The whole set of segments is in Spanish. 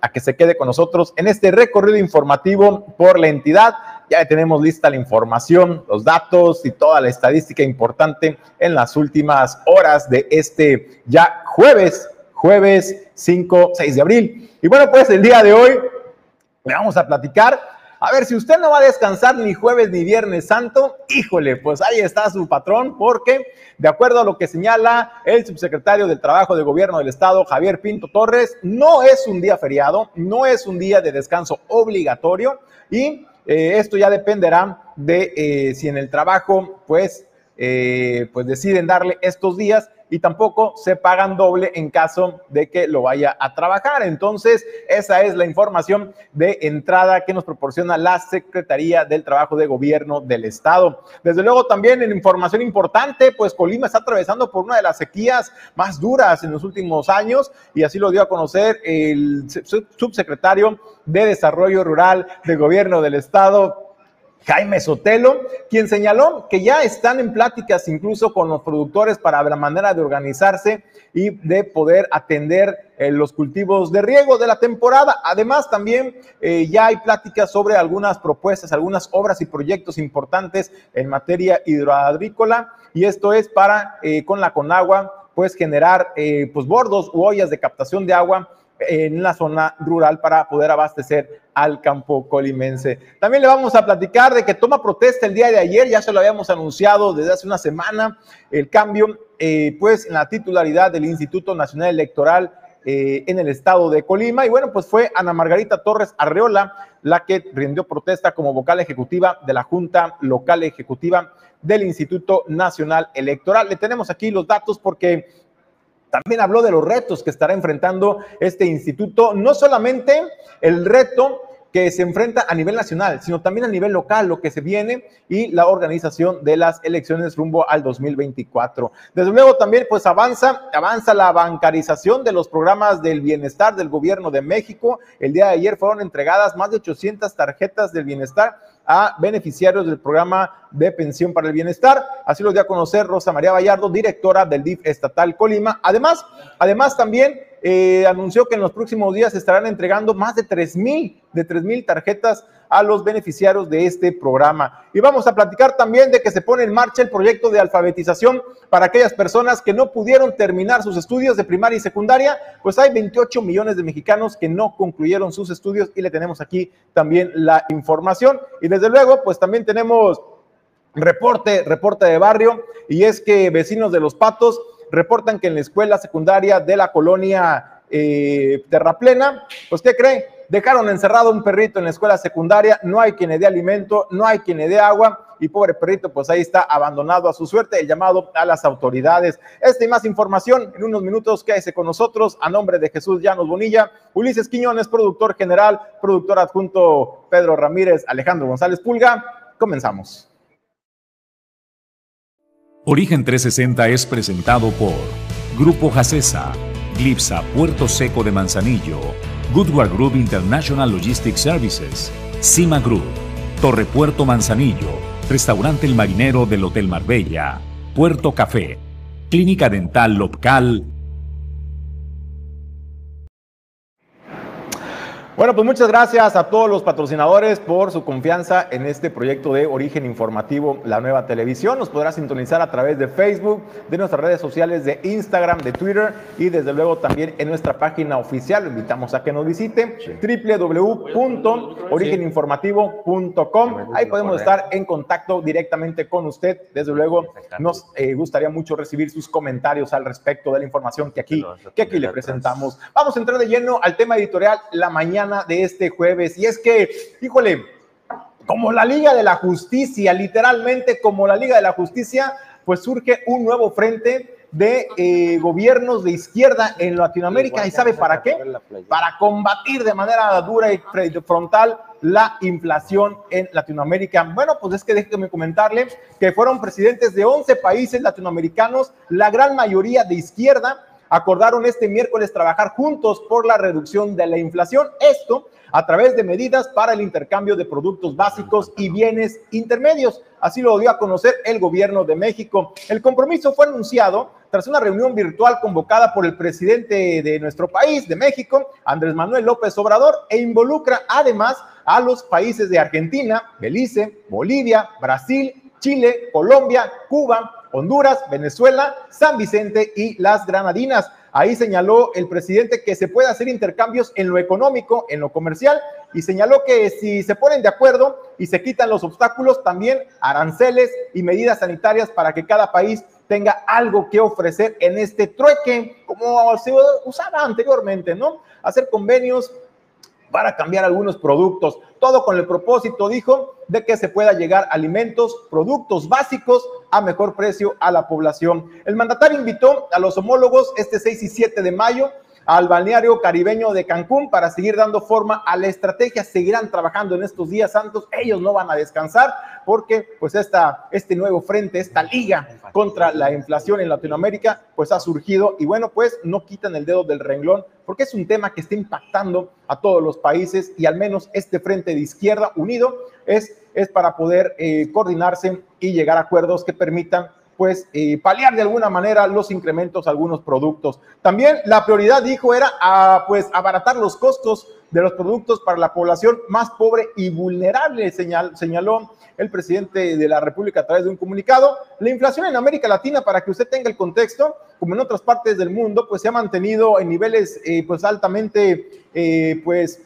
a que se quede con nosotros en este recorrido informativo por la entidad. Ya tenemos lista la información, los datos y toda la estadística importante en las últimas horas de este ya jueves, jueves 5, 6 de abril. Y bueno, pues el día de hoy le vamos a platicar a ver, si usted no va a descansar ni jueves ni viernes santo, híjole, pues ahí está su patrón, porque de acuerdo a lo que señala el subsecretario del Trabajo de Gobierno del Estado, Javier Pinto Torres, no es un día feriado, no es un día de descanso obligatorio y eh, esto ya dependerá de eh, si en el trabajo, pues, eh, pues deciden darle estos días y tampoco se pagan doble en caso de que lo vaya a trabajar. Entonces, esa es la información de entrada que nos proporciona la Secretaría del Trabajo de Gobierno del Estado. Desde luego, también en información importante, pues Colima está atravesando por una de las sequías más duras en los últimos años y así lo dio a conocer el subsecretario de Desarrollo Rural de Gobierno del Estado, Jaime Sotelo, quien señaló que ya están en pláticas incluso con los productores para la manera de organizarse y de poder atender eh, los cultivos de riego de la temporada. Además, también eh, ya hay pláticas sobre algunas propuestas, algunas obras y proyectos importantes en materia hidroagrícola y esto es para eh, con la Conagua pues generar pues bordos u ollas de captación de agua en la zona rural para poder abastecer al campo colimense. También le vamos a platicar de que toma protesta el día de ayer, ya se lo habíamos anunciado desde hace una semana, el cambio eh, pues en la titularidad del Instituto Nacional Electoral eh, en el estado de Colima. Y bueno, pues fue Ana Margarita Torres Arreola la que rindió protesta como vocal ejecutiva de la Junta Local Ejecutiva del Instituto Nacional Electoral. Le tenemos aquí los datos porque también habló de los retos que estará enfrentando este instituto, no solamente el reto que se enfrenta a nivel nacional, sino también a nivel local, lo que se viene y la organización de las elecciones rumbo al 2024. Desde luego también pues avanza, avanza la bancarización de los programas del bienestar del gobierno de México. El día de ayer fueron entregadas más de 800 tarjetas del bienestar a beneficiarios del programa de pensión para el bienestar. Así lo dio a conocer Rosa María Vallardo, directora del DIF estatal Colima. Además, además también eh, anunció que en los próximos días estarán entregando más de 3 mil, de 3 mil tarjetas a los beneficiarios de este programa. Y vamos a platicar también de que se pone en marcha el proyecto de alfabetización para aquellas personas que no pudieron terminar sus estudios de primaria y secundaria, pues hay 28 millones de mexicanos que no concluyeron sus estudios y le tenemos aquí también la información. Y desde luego, pues también tenemos reporte, reporte de barrio, y es que vecinos de Los Patos reportan que en la escuela secundaria de la colonia eh, Terraplena, pues ¿qué cree? Dejaron encerrado un perrito en la escuela secundaria, no hay quien le dé alimento, no hay quien le dé agua y pobre perrito pues ahí está abandonado a su suerte, el llamado a las autoridades. Esta y más información en unos minutos, quédese con nosotros a nombre de Jesús Llanos Bonilla, Ulises Quiñones, productor general, productor adjunto Pedro Ramírez, Alejandro González Pulga. Comenzamos. Origen 360 es presentado por Grupo Jacesa, Glipsa Puerto Seco de Manzanillo, Goodward Group International Logistics Services, Cima Group, Torre Puerto Manzanillo, Restaurante El Marinero del Hotel Marbella, Puerto Café, Clínica Dental Local Bueno, pues muchas gracias a todos los patrocinadores por su confianza en este proyecto de origen informativo, la nueva televisión. Nos podrá sintonizar a través de Facebook, de nuestras redes sociales, de Instagram, de Twitter y desde luego también en nuestra página oficial. Lo invitamos a que nos visite www.origeninformativo.com. Ahí podemos estar en contacto directamente con usted. Desde luego nos eh, gustaría mucho recibir sus comentarios al respecto de la información que aquí, que aquí le presentamos. Vamos a entrar de lleno al tema editorial la mañana de este jueves. Y es que, híjole, como la Liga de la Justicia, literalmente como la Liga de la Justicia, pues surge un nuevo frente de eh, gobiernos de izquierda en Latinoamérica. ¿Y sabe para qué? Para combatir de manera dura y frontal la inflación en Latinoamérica. Bueno, pues es que déjeme comentarle que fueron presidentes de 11 países latinoamericanos, la gran mayoría de izquierda, acordaron este miércoles trabajar juntos por la reducción de la inflación. Esto a través de medidas para el intercambio de productos básicos y bienes intermedios. Así lo dio a conocer el gobierno de México. El compromiso fue anunciado tras una reunión virtual convocada por el presidente de nuestro país, de México, Andrés Manuel López Obrador, e involucra además a los países de Argentina, Belice, Bolivia, Brasil, Chile, Colombia, Cuba, Honduras, Venezuela, San Vicente y las Granadinas. Ahí señaló el presidente que se puede hacer intercambios en lo económico, en lo comercial, y señaló que si se ponen de acuerdo y se quitan los obstáculos, también aranceles y medidas sanitarias para que cada país tenga algo que ofrecer en este trueque, como se usaba anteriormente, ¿no? Hacer convenios para cambiar algunos productos. Todo con el propósito, dijo, de que se pueda llegar alimentos, productos básicos a mejor precio a la población. El mandatario invitó a los homólogos este 6 y 7 de mayo al balneario caribeño de Cancún para seguir dando forma a la estrategia. Seguirán trabajando en estos días santos. Ellos no van a descansar porque pues esta, este nuevo frente, esta liga contra la inflación en Latinoamérica, pues ha surgido y bueno, pues no quitan el dedo del renglón porque es un tema que está impactando a todos los países y al menos este frente de izquierda unido es, es para poder eh, coordinarse y llegar a acuerdos que permitan pues eh, paliar de alguna manera los incrementos a algunos productos. También la prioridad, dijo, era a, pues abaratar los costos de los productos para la población más pobre y vulnerable, señal, señaló el presidente de la República a través de un comunicado. La inflación en América Latina, para que usted tenga el contexto, como en otras partes del mundo, pues se ha mantenido en niveles eh, pues altamente eh, pues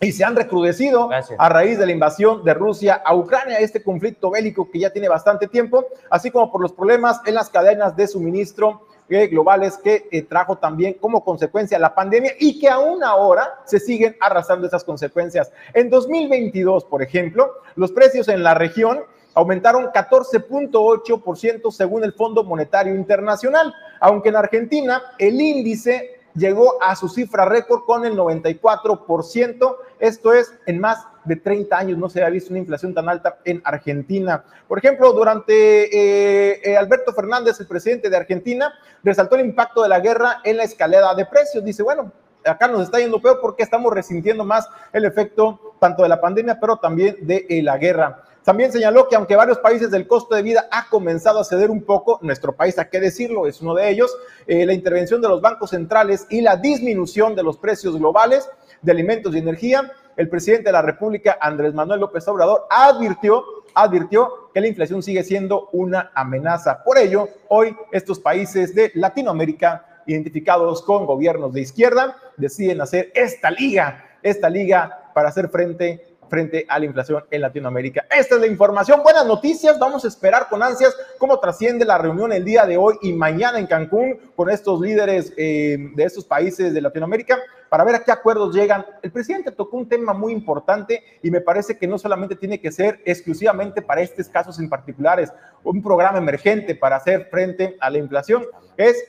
y se han recrudecido a raíz de la invasión de Rusia a Ucrania, este conflicto bélico que ya tiene bastante tiempo, así como por los problemas en las cadenas de suministro eh, globales que eh, trajo también como consecuencia la pandemia y que aún ahora se siguen arrastrando esas consecuencias. En 2022, por ejemplo, los precios en la región aumentaron 14.8% según el Fondo Monetario Internacional, aunque en Argentina el índice llegó a su cifra récord con el 94%. Esto es, en más de 30 años no se había visto una inflación tan alta en Argentina. Por ejemplo, durante eh, eh, Alberto Fernández, el presidente de Argentina, resaltó el impacto de la guerra en la escalera de precios. Dice, bueno, acá nos está yendo peor porque estamos resintiendo más el efecto tanto de la pandemia, pero también de eh, la guerra. También señaló que aunque varios países del costo de vida ha comenzado a ceder un poco, nuestro país, a qué decirlo, es uno de ellos, eh, la intervención de los bancos centrales y la disminución de los precios globales de alimentos y energía, el presidente de la República, Andrés Manuel López Obrador, advirtió, advirtió que la inflación sigue siendo una amenaza. Por ello, hoy estos países de Latinoamérica, identificados con gobiernos de izquierda, deciden hacer esta liga, esta liga para hacer frente frente a la inflación en Latinoamérica. Esta es la información. Buenas noticias. Vamos a esperar con ansias cómo trasciende la reunión el día de hoy y mañana en Cancún con estos líderes eh, de estos países de Latinoamérica para ver a qué acuerdos llegan. El presidente tocó un tema muy importante y me parece que no solamente tiene que ser exclusivamente para estos casos en particulares, un programa emergente para hacer frente a la inflación, es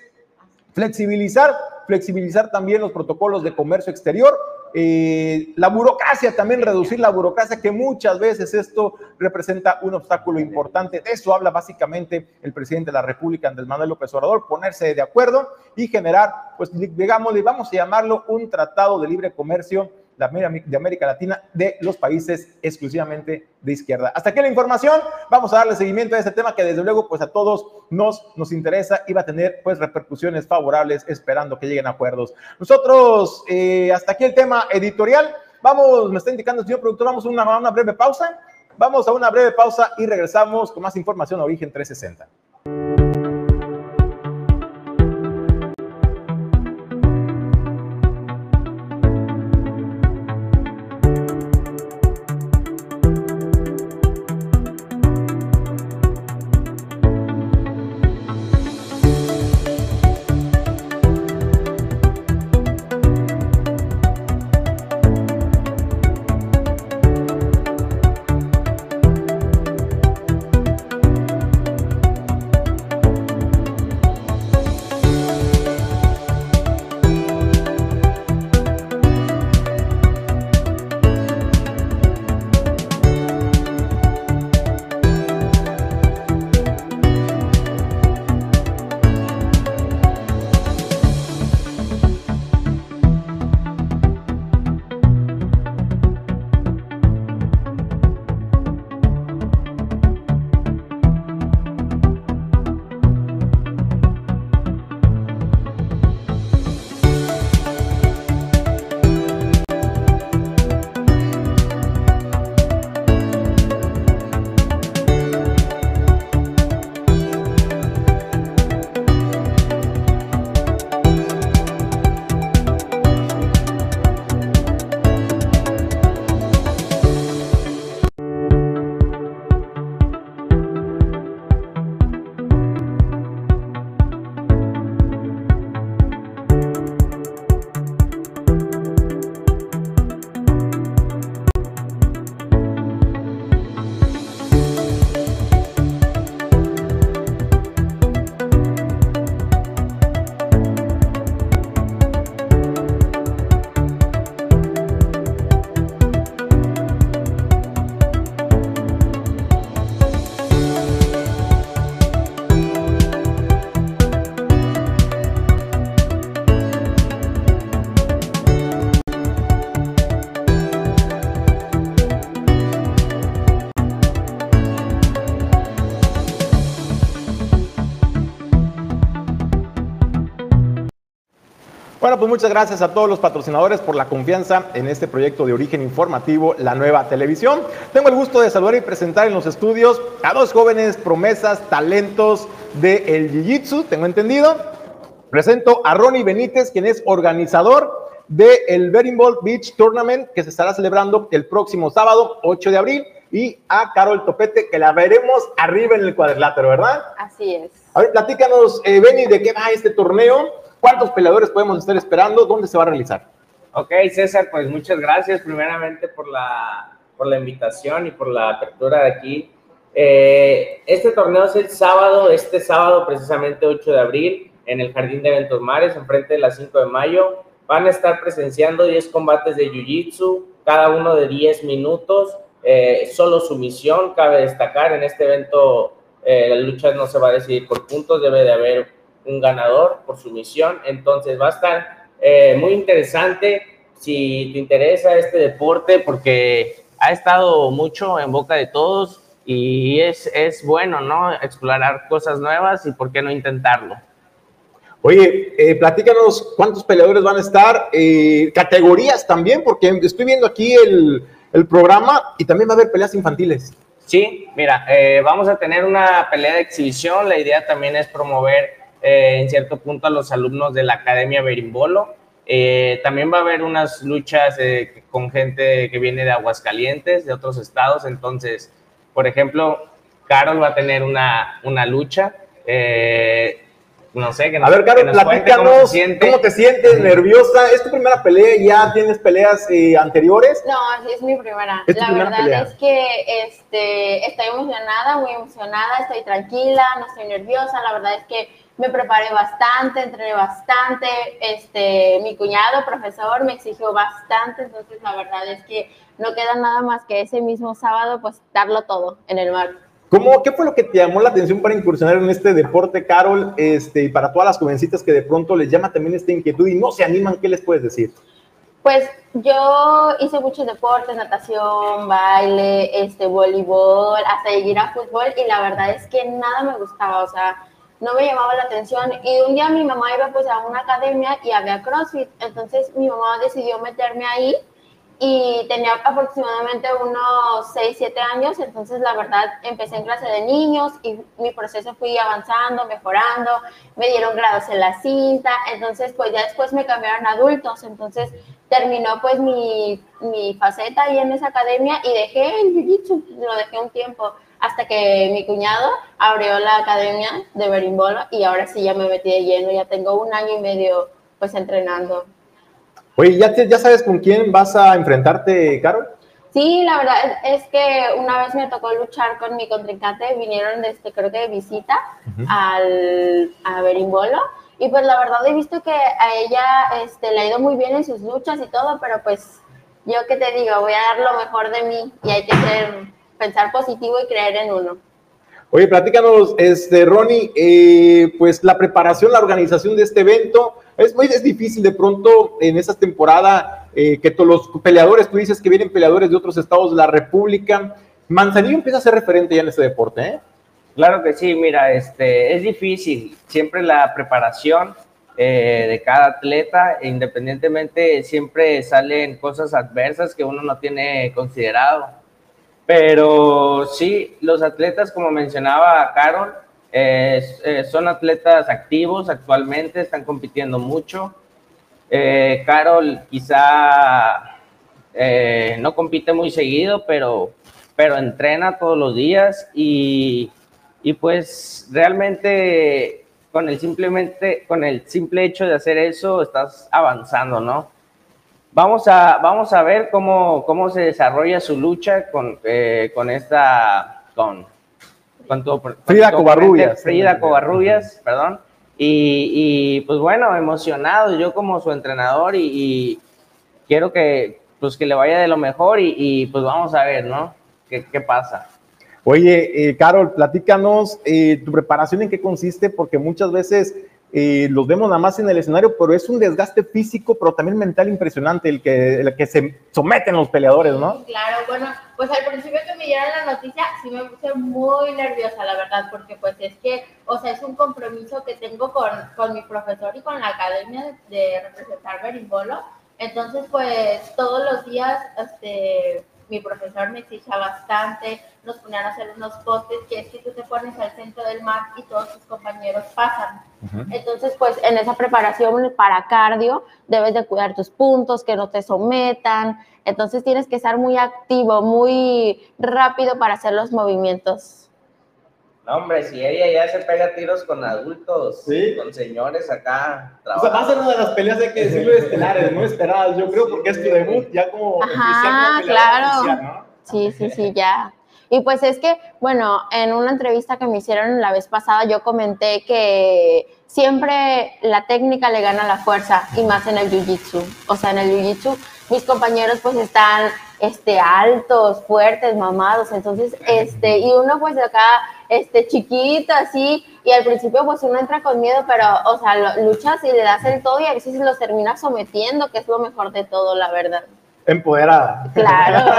flexibilizar, flexibilizar también los protocolos de comercio exterior eh, la burocracia, también reducir la burocracia, que muchas veces esto representa un obstáculo importante. De eso habla básicamente el presidente de la República, Andrés Manuel López Obrador, ponerse de acuerdo y generar, pues digamos, vamos a llamarlo un tratado de libre comercio de América Latina de los países exclusivamente de izquierda. Hasta aquí la información. Vamos a darle seguimiento a este tema que desde luego pues a todos nos, nos interesa y va a tener pues repercusiones favorables esperando que lleguen a acuerdos. Nosotros, eh, hasta aquí el tema editorial. Vamos, me está indicando el señor productor, vamos a una, una breve pausa. Vamos a una breve pausa y regresamos con más información a Origen 360. Bueno, pues muchas gracias a todos los patrocinadores por la confianza en este proyecto de origen informativo, la nueva televisión. Tengo el gusto de saludar y presentar en los estudios a dos jóvenes promesas, talentos del Jiu-Jitsu, tengo entendido. Presento a Ronnie Benítez, quien es organizador del Ball Beach Tournament que se estará celebrando el próximo sábado, 8 de abril, y a Carol Topete, que la veremos arriba en el cuadrilátero, ¿verdad? Así es. A ver, platícanos, eh, Benny, de qué va este torneo, cuántos peleadores podemos estar esperando, dónde se va a realizar. Ok, César, pues muchas gracias primeramente por la, por la invitación y por la apertura de aquí. Eh, este torneo es el sábado, este sábado precisamente 8 de abril, en el Jardín de Eventos Mares, enfrente de las 5 de mayo. Van a estar presenciando 10 combates de Jiu-Jitsu, cada uno de 10 minutos. Eh, solo sumisión, cabe destacar, en este evento eh, la lucha no se va a decidir por puntos, debe de haber un ganador por sumisión. Entonces va a estar eh, muy interesante si te interesa este deporte porque ha estado mucho en boca de todos y es, es bueno, ¿no? Explorar cosas nuevas y por qué no intentarlo. Oye, eh, platícanos cuántos peleadores van a estar, eh, categorías también, porque estoy viendo aquí el, programa y también va a haber peleas infantiles. Sí, mira, eh, vamos a tener una pelea de exhibición. La idea también es promover en cierto punto a los alumnos de la Academia Berimbolo. también va a haber unas luchas con gente que viene de Aguascalientes, de otros estados. Entonces, por ejemplo, Carol va a tener una, una lucha no sé, que A ver, Carlos, platícanos, cómo, te sientes? ¿Nerviosa? ¿Es tu primera pelea? ¿Ya tienes peleas eh, anteriores? No, es mi primera. la verdad es que este, estoy emocionada, muy emocionada, estoy tranquila, no estoy nerviosa. La verdad es que me preparé bastante, entrené bastante. Este, mi cuñado, profesor, me exigió bastante, entonces la verdad es que no queda nada más que ese mismo sábado, pues darlo todo en el mar. ¿Cómo, ¿Qué fue lo que te llamó la atención para incursionar en este deporte, Carol? Este, y para todas las jovencitas que de pronto les llama también esta inquietud y no se animan, ¿qué les puedes decir? Pues yo hice muchos deportes, natación, baile, este, voleibol, hasta ir a fútbol y la verdad es que nada me gustaba, o sea, no me llamaba la atención. Y un día mi mamá iba pues a una academia y había CrossFit, entonces mi mamá decidió meterme ahí y tenía aproximadamente unos 6, 7 años, entonces la verdad empecé en clase de niños y mi proceso fui avanzando, mejorando, me dieron grados en la cinta, entonces pues ya después me cambiaron a adultos, entonces terminó pues mi, mi faceta ahí en esa academia y dejé el jiu-jitsu, lo dejé un tiempo hasta que mi cuñado abrió la academia de berimbolo y ahora sí ya me metí de lleno, ya tengo un año y medio pues entrenando. Oye, ¿ya, ¿ya sabes con quién vas a enfrentarte, Carol? Sí, la verdad es que una vez me tocó luchar con mi contrincante, vinieron desde, creo que de visita al, a Berimbolo, y pues la verdad he visto que a ella este, le ha ido muy bien en sus luchas y todo, pero pues yo qué te digo, voy a dar lo mejor de mí y hay que ser, pensar positivo y creer en uno. Oye, platícanos, este, Ronnie, eh, pues la preparación, la organización de este evento, es muy es difícil de pronto en esa temporada eh, que todos los peleadores, tú dices que vienen peleadores de otros estados de la República. Manzanillo empieza a ser referente ya en este deporte, ¿eh? Claro que sí, mira, este, es difícil. Siempre la preparación eh, de cada atleta, independientemente, siempre salen cosas adversas que uno no tiene considerado. Pero sí, los atletas, como mencionaba Carol, eh, son atletas activos actualmente, están compitiendo mucho. Eh, Carol quizá eh, no compite muy seguido, pero, pero entrena todos los días y, y, pues realmente con el, simplemente, con el simple hecho de hacer eso estás avanzando, ¿no? Vamos a, vamos a ver cómo, cómo se desarrolla su lucha con, con esta, con, Frida Covarrubias. Frida Covarrubias, perdón. Y, pues bueno, emocionado yo como su entrenador y, quiero que pues que le vaya de lo mejor y, pues vamos a ver, ¿no? ¿Qué, pasa? Oye, eh, Carol, platícanos eh, tu preparación en qué consiste, porque muchas veces y los vemos nada más en el escenario, pero es un desgaste físico, pero también mental impresionante el que, el que se someten los peleadores, ¿no? Claro, bueno, pues al principio que me dieron la noticia sí me puse muy nerviosa, la verdad, porque pues es que, o sea, es un compromiso que tengo con, con mi profesor y con la academia de, representar berimbolo, entonces pues todos los días, este mi profesor me exigía bastante, nos ponían a hacer unos postes que es que tú te pones al centro del mar y todos tus compañeros pasan. Entonces, pues en esa preparación para cardio debes de cuidar tus puntos, que no te sometan. Entonces tienes que estar muy activo, muy rápido para hacer los movimientos no, hombre, si ella ya se pega tiros con adultos, con señores acá. O sea, va a ser una de las peleas, de que decirlo, estelares, no esperadas, yo creo, porque es tu debut ya como Ajá, claro. Sí, sí, sí, ya. Y pues es que, bueno, en una entrevista que me hicieron la vez pasada, yo comenté que siempre la técnica le gana la fuerza, y más en el jiu-jitsu. O sea, en el jiu-jitsu, mis compañeros pues están este, altos, fuertes, mamados, entonces, este, y uno pues acá, este, chiquito, así, y al principio pues uno entra con miedo, pero, o sea, luchas y le das el todo y a veces los terminas sometiendo, que es lo mejor de todo, la verdad. Empoderada. Claro.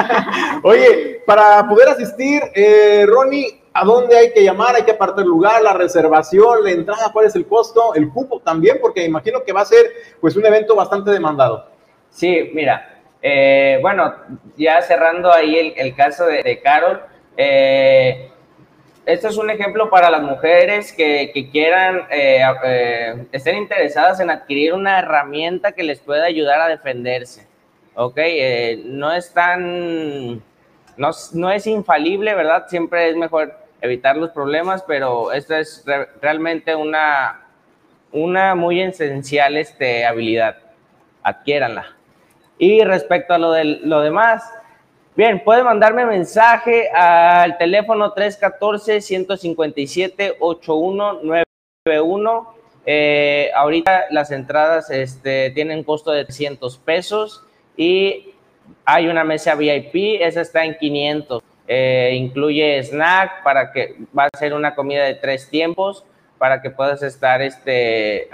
Oye, para poder asistir, eh, Ronnie, ¿a dónde hay que llamar? ¿Hay que apartar lugar, la reservación, la entrada? ¿Cuál es el costo? ¿El cupo también? Porque imagino que va a ser pues un evento bastante demandado. Sí, mira, eh, bueno, ya cerrando ahí el, caso de, Carol, eh, esto es un ejemplo para las mujeres que, quieran, eh, estén interesadas en adquirir una herramienta que les pueda ayudar a defenderse. Ok, no es tan, no, es infalible, ¿verdad? Siempre es mejor evitar los problemas, pero esta es realmente una, una muy esencial este, habilidad. Adquiéranla. Y respecto a lo, de, lo demás, bien, puede mandarme mensaje al teléfono 314-157-8191. Eh, ahorita las entradas este, tienen costo de 300 pesos y hay una mesa VIP, esa está en 500. Eh, incluye snack para que va a ser una comida de tres tiempos para que puedas estar este,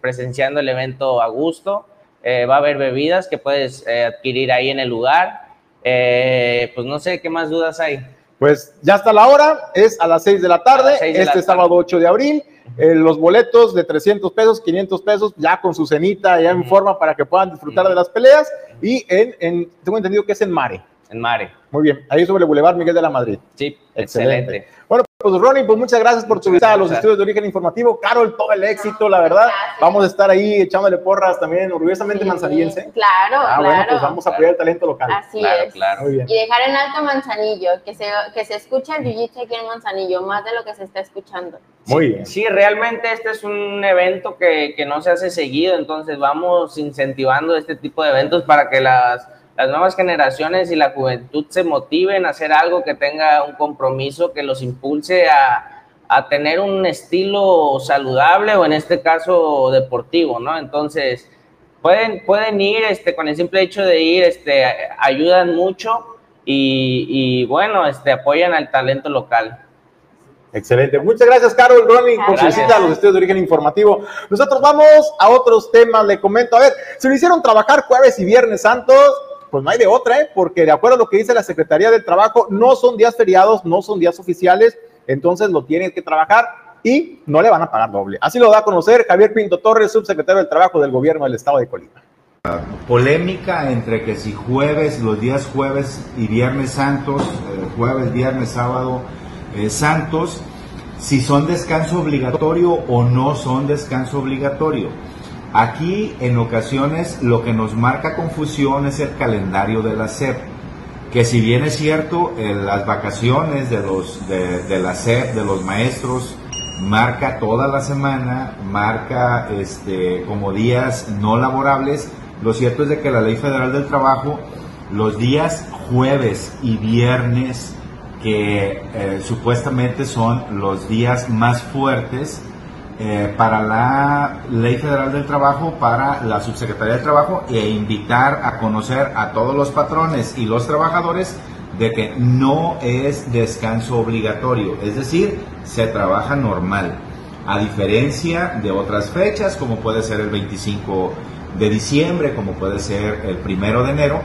presenciando el evento a gusto. Eh, va a haber bebidas que puedes eh, adquirir ahí en el lugar. Eh, pues no sé qué más dudas hay. Pues ya está la hora, es a las 6 de la tarde, este sábado 8 de abril. Los boletos de 300 pesos, 500 pesos, ya con su cenita, ya en forma para que puedan disfrutar de las peleas. Y en, en, tengo entendido que es en Mare. En Mare. Muy bien, ahí sobre el Boulevard Miguel de la Madrid. Sí, excelente. Bueno, pues Ronnie, pues muchas gracias por tu visita a los estudios de origen informativo. Carol, todo el éxito, la verdad. Vamos a estar ahí echándole porras también, orgullosamente manzanillense. Claro, ah, bueno, pues vamos a apoyar el talento local. Así es. Claro. Y dejar en alto Manzanillo, que se, que se escuche el jiu aquí en Manzanillo, más de lo que se está escuchando. Muy bien. Sí, realmente este es un evento que, que no se hace seguido, entonces vamos incentivando este tipo de eventos para que las las nuevas generaciones y la juventud se motiven a hacer algo que tenga un compromiso, que los impulse a, tener un estilo saludable o en este caso deportivo, ¿no? Entonces, pueden, pueden ir, este, con el simple hecho de ir, este, ayudan mucho y, bueno, este, apoyan al talento local. Excelente. Muchas gracias, Carol Ronnie, por su visita a los estudios de origen informativo. Nosotros vamos a otros temas. Le comento, a ver, se lo hicieron trabajar jueves y viernes santos pues no hay de otra, ¿eh? porque de acuerdo a lo que dice la Secretaría del Trabajo, no son días feriados, no son días oficiales, entonces lo tienen que trabajar y no le van a pagar doble. Así lo da a conocer Javier Pinto Torres, subsecretario del Trabajo del Gobierno del Estado de Colima. Polémica entre que si jueves, los días jueves y viernes santos, eh, jueves, viernes, sábado, eh, santos, si son descanso obligatorio o no son descanso obligatorio. Aquí en ocasiones lo que nos marca confusión es el calendario de la SEP, que si bien es cierto, las vacaciones de, los, de, la SEP, de los maestros, marca toda la semana, marca este, como días no laborables, lo cierto es de que la Ley Federal del Trabajo, los días jueves y viernes, que eh, supuestamente son los días más fuertes, eh, para la Ley Federal del Trabajo, para la Subsecretaría del Trabajo e invitar a conocer a todos los patrones y los trabajadores de que no es descanso obligatorio, es decir, se trabaja normal. a diferencia de otras fechas, como puede ser el 25 de diciembre, como puede ser el primero de enero,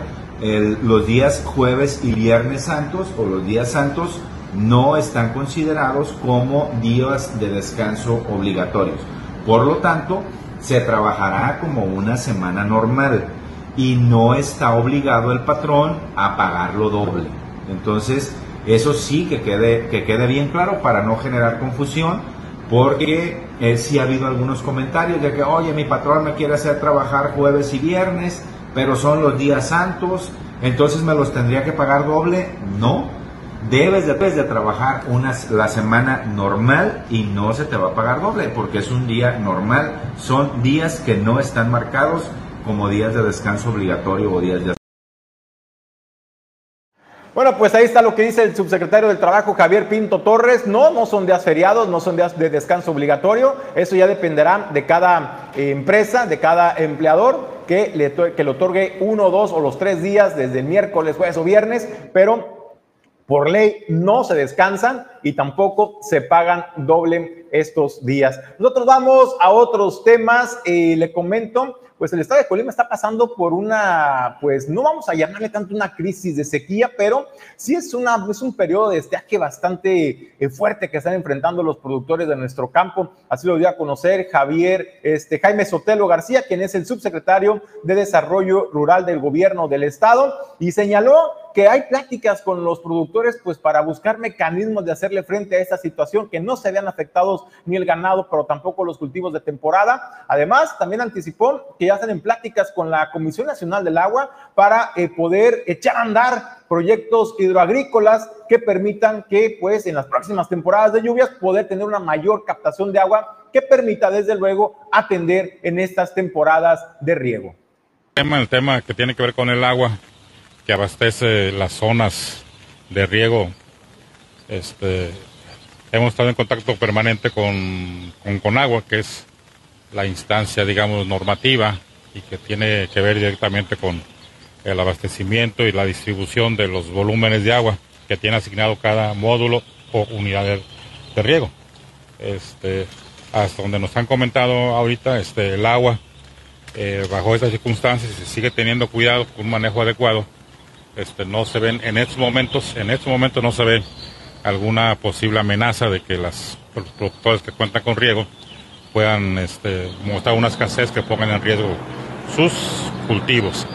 los días jueves y viernes santos o los días santos no están considerados como días de descanso obligatorios. Por lo tanto, se trabajará como una semana normal y no está obligado el patrón a pagarlo doble. Entonces, eso sí que quede, que quede bien claro para no generar confusión, porque eh, sí ha habido algunos comentarios de que, oye, mi patrón me quiere hacer trabajar jueves y viernes, pero son los días santos, entonces me los tendría que pagar doble. No, debes de, de trabajar una, la semana normal y no se te va a pagar doble porque es un día normal. Son días que no están marcados como días de descanso obligatorio o días de bueno, pues ahí está lo que dice el subsecretario del Trabajo, Javier Pinto Torres. No, no son días feriados, no son días de descanso obligatorio. Eso ya dependerá de cada eh, empresa, de cada empleador, que le, que le otorgue uno, dos o los tres días desde miércoles, jueves o viernes, pero por ley no se descansan y tampoco se pagan doble estos días. Nosotros vamos a otros temas. y le comento pues el estado de Colima está pasando por una, pues no vamos a llamarle tanto una crisis de sequía, pero sí es, una, es un periodo de estiaje bastante eh, fuerte que están enfrentando los productores de nuestro campo. Así lo dio a conocer Javier, este, Jaime Sotelo García, quien es el subsecretario de Desarrollo Rural del Gobierno del Estado, y señaló que hay pláticas con los productores pues para buscar mecanismos de hacerle frente a esta situación, que no se vean afectados ni el ganado, pero tampoco los cultivos de temporada. Además, también anticipó que ya están en pláticas con la Comisión Nacional del Agua para eh, poder echar a andar proyectos hidroagrícolas que permitan que pues en las próximas temporadas de lluvias poder tener una mayor captación de agua que permita desde luego atender en estas temporadas de riego. El tema que tiene que ver con el agua que abastece las zonas de riego. Este, hemos estado en contacto permanente con, con Conagua, que es la instancia, digamos, normativa y que tiene que ver directamente con el abastecimiento y la distribución de los volúmenes de agua que tiene asignado cada módulo o unidad de, riego. Este, hasta donde nos han comentado ahorita, este, el agua, eh, bajo estas circunstancias, se sigue teniendo cuidado con un manejo adecuado este, no se ven en estos momentos, en estos momentos no se ve alguna posible amenaza de que las, los productores que cuentan con riego puedan este, mostrar una escasez que pongan en riesgo sus cultivos.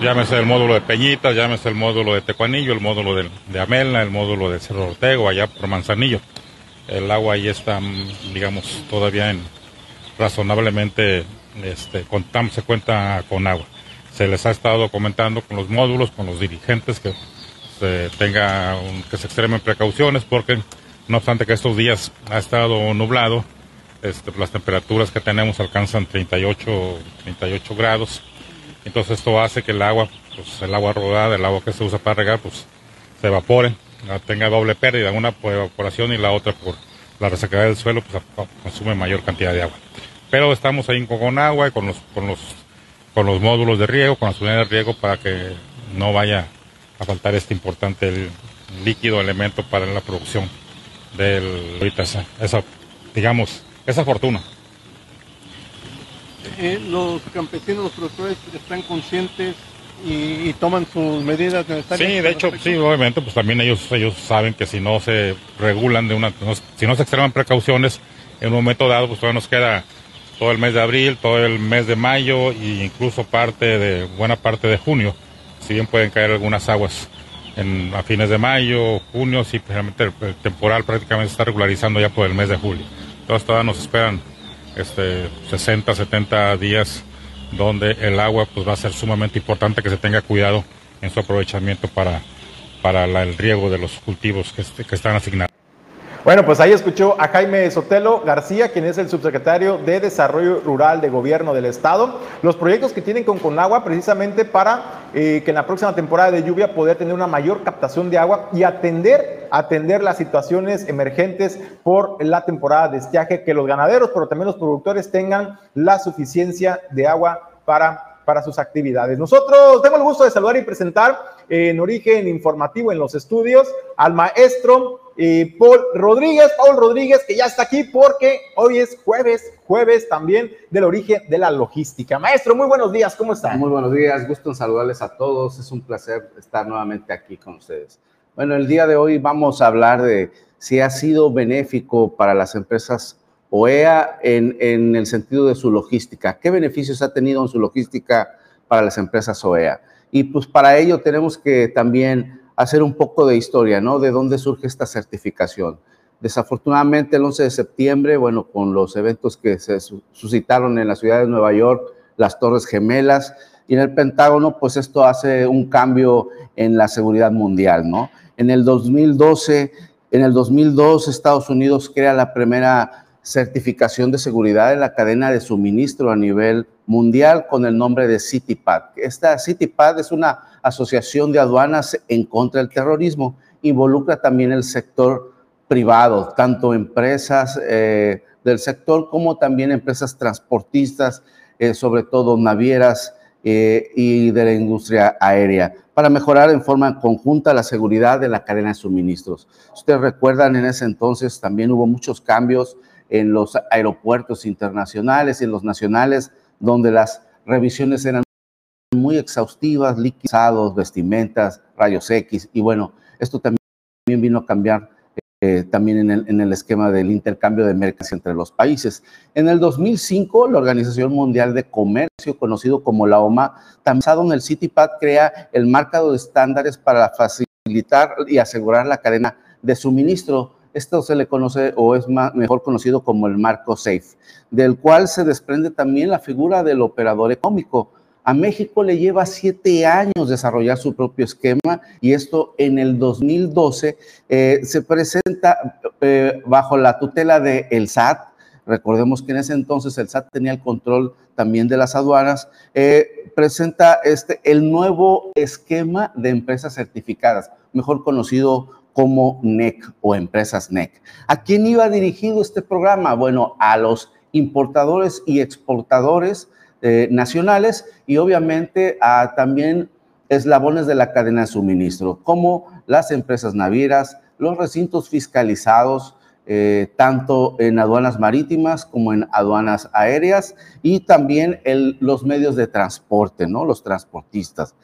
Llámese el módulo de Peñitas, llámese el módulo de Tecuanillo, el módulo de, de Amelna, el módulo de Cerro Ortego, allá por Manzanillo. El agua ahí está, digamos, todavía en razonablemente, este, contamos, se cuenta con agua se les ha estado comentando con los módulos, con los dirigentes que se tenga que se extremen precauciones porque no obstante que estos días ha estado nublado, este, las temperaturas que tenemos alcanzan 38, 38 grados. Entonces esto hace que el agua, pues el agua rodada, el agua que se usa para regar, pues se evapore, tenga doble pérdida, una por evaporación y la otra por la resecada del suelo, pues consume mayor cantidad de agua. Pero estamos ahí con agua y con los con los módulos de riego, con las unidades de riego para que no vaya a faltar este importante líquido elemento para la producción del ahorita esa, digamos esa fortuna. Eh, los campesinos, los productores están conscientes y, toman sus medidas necesarias. Sí, de hecho, sí, obviamente, pues también ellos ellos saben que si no se regulan de una, si no se extreman precauciones en un momento dado, pues todavía nos queda todo el mes de abril, todo el mes de mayo e incluso parte de buena parte de junio. Si bien pueden caer algunas aguas en, a fines de mayo, junio, sí, realmente el, temporal prácticamente está regularizando ya por el mes de julio. Entonces todavía nos esperan este, 60, 70 días donde el agua pues, va a ser sumamente importante que se tenga cuidado en su aprovechamiento para, para el riego de los cultivos que, que están asignados. Bueno, pues ahí escuchó a Jaime Sotelo García, quien es el subsecretario de Desarrollo Rural de Gobierno del Estado. Los proyectos que tienen con Conagua precisamente para eh, que en la próxima temporada de lluvia poder tener una mayor captación de agua y atender, atender las situaciones emergentes por la temporada de estiaje, que los ganaderos, pero también los productores tengan la suficiencia de agua para para sus actividades. Nosotros tengo el gusto de saludar y presentar en origen informativo en los estudios al maestro Paul Rodríguez, Paul Rodríguez, que ya está aquí porque hoy es jueves, jueves también del origen de la logística. Maestro, muy buenos días, ¿cómo está? Muy buenos días, gusto en saludarles a todos, es un placer estar nuevamente aquí con ustedes. Bueno, el día de hoy vamos a hablar de si ha sido benéfico para las empresas OEA en, en el sentido de su logística. ¿Qué beneficios ha tenido en su logística para las empresas OEA? Y pues para ello tenemos que también hacer un poco de historia, ¿no? De dónde surge esta certificación. Desafortunadamente, el 11 de septiembre, bueno, con los eventos que se suscitaron en la ciudad de Nueva York, las Torres Gemelas y en el Pentágono, pues esto hace un cambio en la seguridad mundial, ¿no? En el 2012, en el 2002, Estados Unidos crea la primera certificación de seguridad en la cadena de suministro a nivel mundial con el nombre de CityPad. Esta CityPad es una asociación de aduanas en contra del terrorismo. Involucra también el sector privado, tanto empresas eh, del sector como también empresas transportistas, eh, sobre todo navieras eh, y de la industria aérea, para mejorar en forma conjunta la seguridad de la cadena de suministros. Ustedes recuerdan, en ese entonces también hubo muchos cambios en los aeropuertos internacionales y en los nacionales, donde las revisiones eran muy exhaustivas, liquidados, vestimentas, rayos X, y bueno, esto también vino a cambiar eh, también en el, esquema del intercambio de mercancías entre los países. En el 2005, la Organización Mundial de Comercio, conocido como la OMA, basado en el CityPad, crea el marcado de estándares para facilitar y asegurar la cadena de suministro esto se le conoce o es mejor conocido como el marco SAFE, del cual se desprende también la figura del operador económico. A México le lleva siete años desarrollar su propio esquema y esto en el 2012 eh, se presenta eh, bajo la tutela del el SAT. Recordemos que en ese entonces el SAT tenía el control también de las aduanas. Eh, presenta este, el nuevo esquema de empresas certificadas, mejor conocido como NEC o empresas NEC. ¿A quién iba dirigido este programa? Bueno, a los importadores y exportadores eh, nacionales y obviamente a también eslabones de la cadena de suministro, como las empresas navieras, los recintos fiscalizados, eh, tanto en aduanas marítimas como en aduanas aéreas y también los medios de transporte, ¿no? Los transportistas.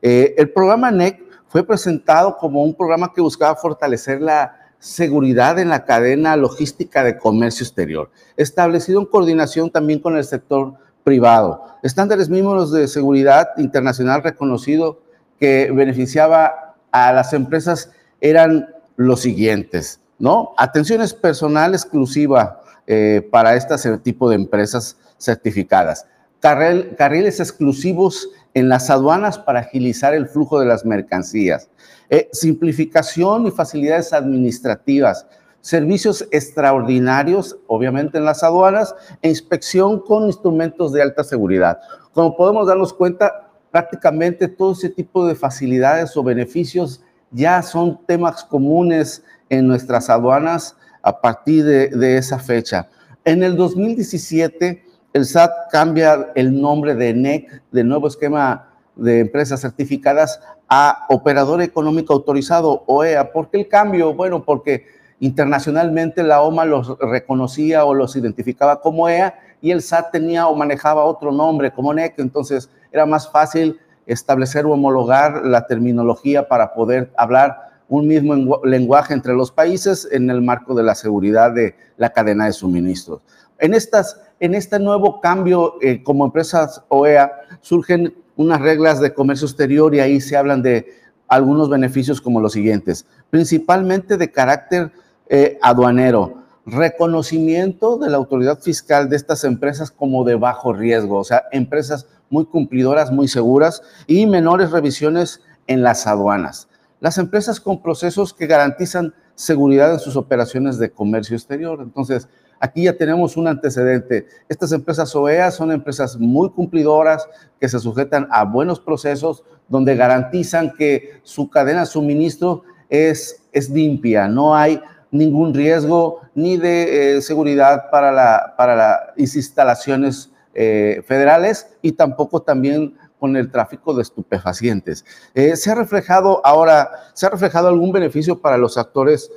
Eh, el programa NEC fue presentado como un programa que buscaba fortalecer la seguridad en la cadena logística de comercio exterior, establecido en coordinación también con el sector privado. Estándares mínimos de seguridad internacional reconocido que beneficiaba a las empresas eran los siguientes, ¿no? Atenciones personal exclusiva eh, para este tipo de empresas certificadas. carriles exclusivos en las aduanas para agilizar el flujo de las mercancías, eh, simplificación y facilidades administrativas, servicios extraordinarios, obviamente en las aduanas, e inspección con instrumentos de alta seguridad. Como podemos darnos cuenta, prácticamente todo ese tipo de facilidades o beneficios ya son temas comunes en nuestras aduanas a partir de, de esa fecha. En el 2017, el SAT cambia el nombre de NEC, del nuevo esquema de empresas certificadas, a Operador Económico Autorizado, OEA. ¿Por qué el cambio? Bueno, porque internacionalmente la OMA los reconocía o los identificaba como EA y el SAT tenía o manejaba otro nombre como NEC, entonces era más fácil establecer o homologar la terminología para poder hablar un mismo lenguaje entre los países en el marco de la seguridad de la cadena de suministros. En, estas, en este nuevo cambio eh, como empresas OEA surgen unas reglas de comercio exterior y ahí se hablan de algunos beneficios como los siguientes, principalmente de carácter eh, aduanero, reconocimiento de la autoridad fiscal de estas empresas como de bajo riesgo, o sea, empresas muy cumplidoras, muy seguras y menores revisiones en las aduanas. Las empresas con procesos que garantizan seguridad en sus operaciones de comercio exterior. Entonces, Aquí ya tenemos un antecedente. Estas empresas OEA son empresas muy cumplidoras que se sujetan a buenos procesos donde garantizan que su cadena de suministro es, es limpia, no hay ningún riesgo ni de eh, seguridad para, la, para las instalaciones eh, federales y tampoco también con el tráfico de estupefacientes. Eh, ¿Se ha reflejado ahora, se ha reflejado algún beneficio para los actores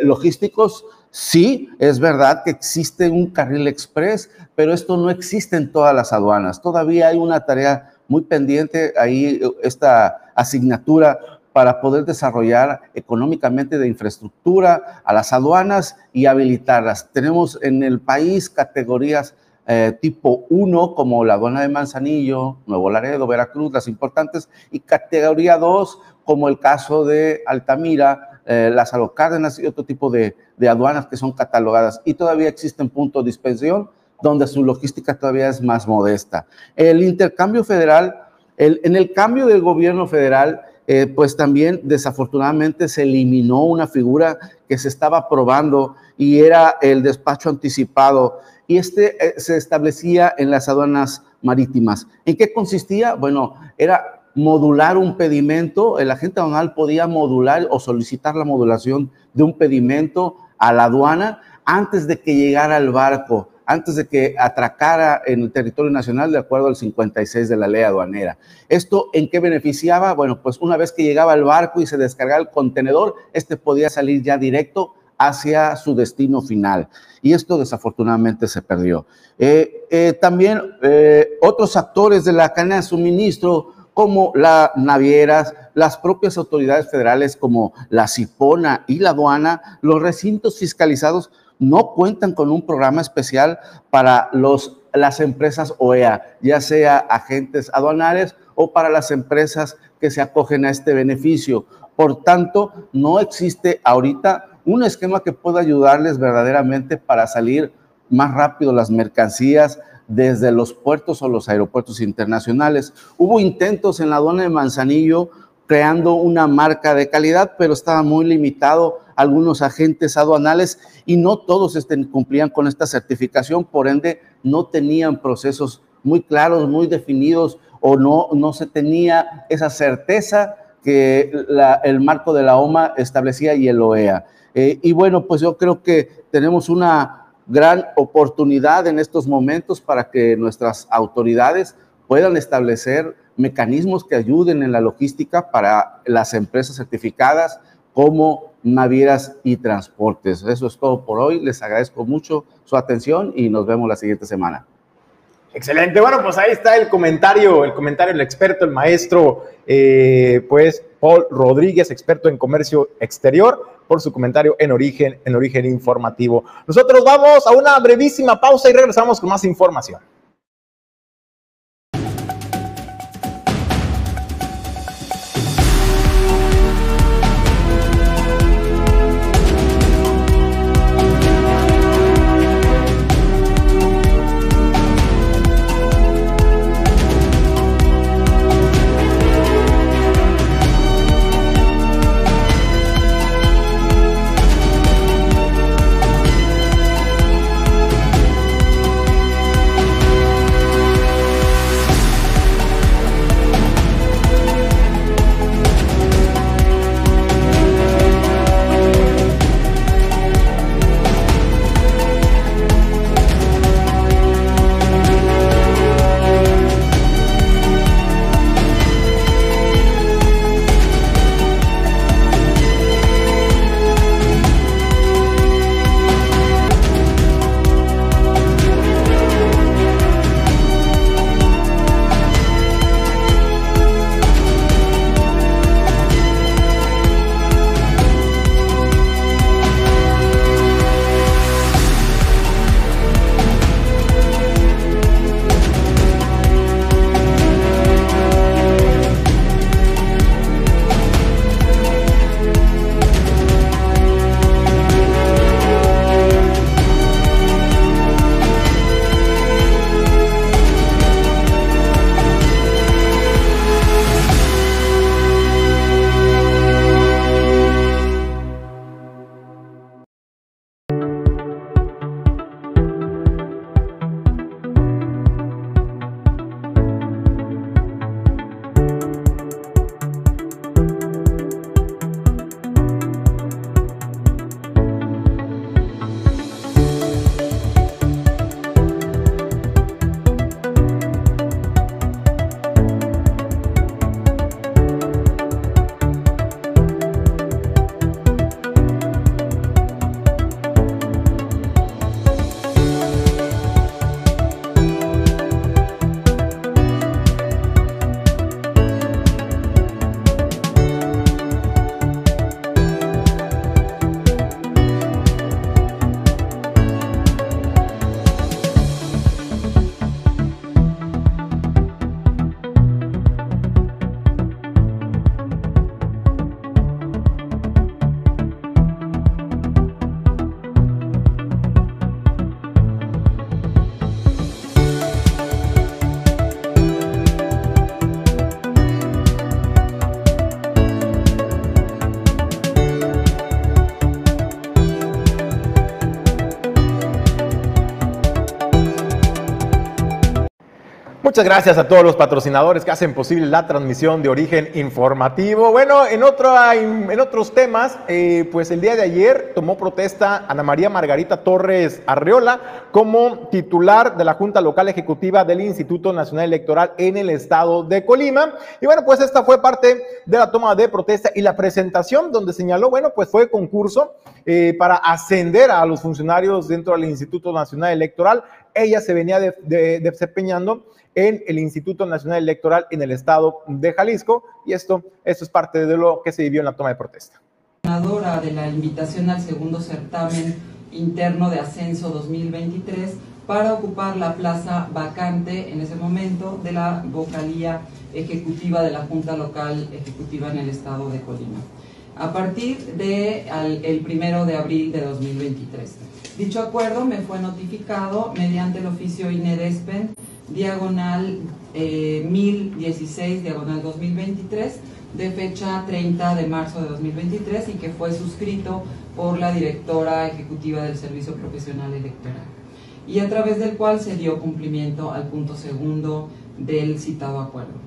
logísticos, sí, es verdad que existe un carril express, pero esto no existe en todas las aduanas. Todavía hay una tarea muy pendiente ahí, esta asignatura para poder desarrollar económicamente de infraestructura a las aduanas y habilitarlas. Tenemos en el país categorías eh, tipo 1, como la aduana de Manzanillo, Nuevo Laredo, Veracruz, las importantes, y categoría 2, como el caso de Altamira, eh, las Cárdenas y otro tipo de, aduanas que son catalogadas. Y todavía existen puntos de dispensión donde su logística todavía es más modesta. El intercambio federal, en el cambio del gobierno federal, eh, pues también desafortunadamente se eliminó una figura que se estaba probando y era el despacho anticipado. Y este eh, se establecía en las aduanas marítimas. ¿En qué consistía? Bueno, era modular un pedimento, el agente aduanal podía modular o solicitar la modulación de un pedimento a la aduana antes de que llegara al barco antes de que atracara en el territorio nacional de acuerdo al 56 de la ley aduanera. ¿Esto en qué beneficiaba? Bueno, pues una vez que llegaba el barco y se descargaba el contenedor, este podía salir ya directo hacia su destino final. Y esto desafortunadamente se perdió. Eh, eh, también eh, otros actores de la cadena de suministro, como las navieras, las propias autoridades federales como la CIPONA y la aduana, los recintos fiscalizados, no cuentan con un programa especial para las empresas OEA, ya sea agentes aduanales o para las empresas que se acogen a este beneficio. Por tanto, no existe ahorita un esquema que pueda ayudarles verdaderamente para salir más rápido las mercancías desde los puertos o los aeropuertos internacionales. Hubo intentos en la aduana de Manzanillo creando una marca de calidad, pero estaba muy limitado algunos agentes aduanales y no todos este, cumplían con esta certificación, por ende no tenían procesos muy claros, muy definidos o no, no se tenía esa certeza que el marco de la OMA establecía y el OEA. Eh, y bueno, pues yo creo que tenemos una gran oportunidad en estos momentos para que nuestras autoridades puedan establecer mecanismos que ayuden en la logística para las empresas certificadas como navieras y transportes. Eso es todo por hoy. Les agradezco mucho su atención y nos vemos la siguiente semana. Excelente. Bueno, pues ahí está el comentario, el comentario del experto, el maestro, eh, pues Paul Rodríguez, experto en comercio exterior, por su comentario en origen, en origen informativo. Nosotros vamos a una brevísima pausa y regresamos con más información. Muchas gracias a todos los patrocinadores que hacen posible la transmisión de origen informativo. Bueno, en, otro, en otros temas, eh, pues el día de ayer tomó protesta Ana María Margarita Torres Arreola como titular de la Junta Local Ejecutiva del Instituto Nacional Electoral en el estado de Colima. Y bueno, pues esta fue parte de la toma de protesta y la presentación donde señaló, bueno, pues fue concurso eh, para ascender a los funcionarios dentro del Instituto Nacional Electoral. Ella se venía desempeñando en el Instituto Nacional Electoral en el estado de Jalisco y esto, esto es parte de lo que se vivió en la toma de protesta. Ganadora de la invitación al segundo certamen interno de ascenso 2023 para ocupar la plaza vacante en ese momento de la vocalía ejecutiva de la Junta Local Ejecutiva en el estado de Colima, a partir de el primero de abril de 2023. Dicho acuerdo me fue notificado mediante el oficio INEDESPEN diagonal 1016, eh, diagonal 2023, de fecha 30 de marzo de 2023 y que fue suscrito por la directora ejecutiva del Servicio Profesional Electoral y a través del cual se dio cumplimiento al punto segundo del citado acuerdo.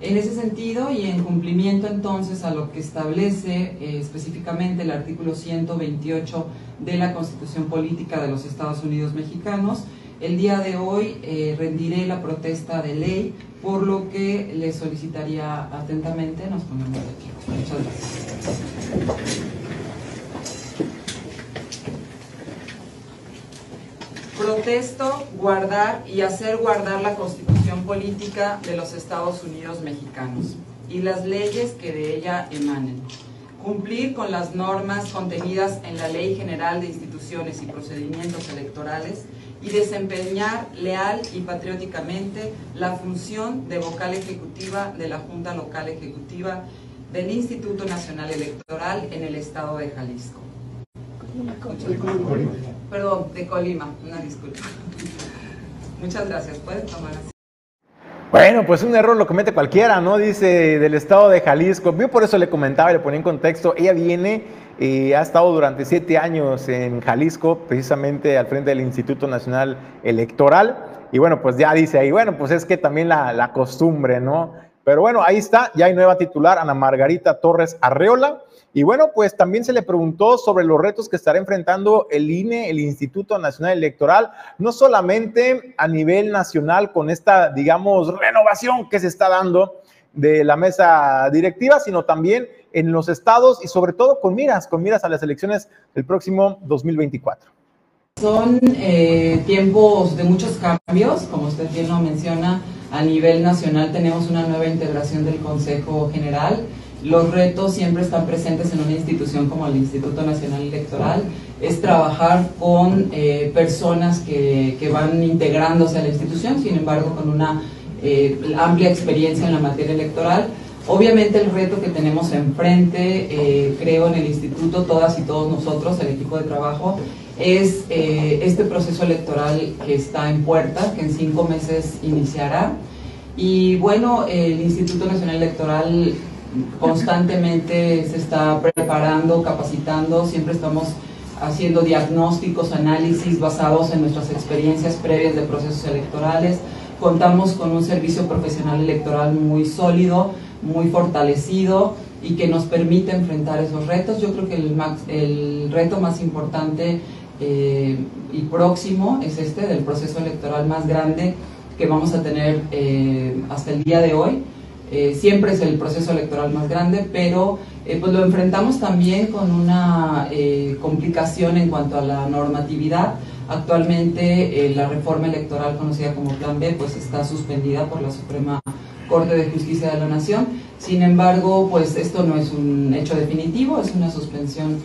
En ese sentido y en cumplimiento entonces a lo que establece eh, específicamente el artículo 128 de la Constitución Política de los Estados Unidos Mexicanos, el día de hoy eh, rendiré la protesta de ley, por lo que le solicitaría atentamente, nos ponemos de aquí. Muchas gracias. Protesto guardar y hacer guardar la Constitución Política de los Estados Unidos Mexicanos y las leyes que de ella emanen. Cumplir con las normas contenidas en la Ley General de Instituciones y Procedimientos Electorales y desempeñar leal y patrióticamente la función de vocal ejecutiva de la Junta Local Ejecutiva del Instituto Nacional Electoral en el estado de Jalisco. Perdón, de Colima, una disculpa. Muchas gracias. Puedes tomar así. Bueno, pues un error lo comete cualquiera, ¿no? Dice del estado de Jalisco. Yo por eso le comentaba y le ponía en contexto. Ella viene y ha estado durante siete años en Jalisco, precisamente al frente del Instituto Nacional Electoral. Y bueno, pues ya dice ahí, bueno, pues es que también la, la costumbre, ¿no? Pero bueno, ahí está, ya hay nueva titular, Ana Margarita Torres Arreola. Y bueno, pues también se le preguntó sobre los retos que estará enfrentando el INE, el Instituto Nacional Electoral, no solamente a nivel nacional con esta, digamos, renovación que se está dando de la mesa directiva, sino también en los estados y sobre todo con miras, con miras a las elecciones del próximo 2024. Son eh, tiempos de muchos cambios, como usted bien lo menciona, a nivel nacional tenemos una nueva integración del Consejo General los retos siempre están presentes en una institución como el Instituto Nacional Electoral, es trabajar con eh, personas que, que, van integrándose a la institución, sin embargo con una eh, amplia experiencia en la materia electoral. Obviamente el reto que tenemos enfrente, eh, creo en el instituto, todas y todos nosotros, el equipo de trabajo, es este proceso electoral que está en puerta, que en cinco meses iniciará. Y bueno, el Instituto Nacional Electoral constantemente se está preparando, capacitando, siempre estamos haciendo diagnósticos, análisis basados en nuestras experiencias previas de procesos electorales. Contamos con un servicio profesional electoral muy sólido, muy fortalecido y que nos permite enfrentar esos retos. Yo creo que el, el reto más importante eh, y próximo es este del proceso electoral más grande que vamos a tener eh, hasta el día de hoy eh, siempre es el proceso electoral más grande, pero eh, pues lo enfrentamos también con una complicación en cuanto a la normatividad. Actualmente la reforma electoral conocida como Plan B pues está suspendida por la Suprema Corte de Justicia de la Nación. Sin embargo, pues esto no es un hecho definitivo, es una suspensión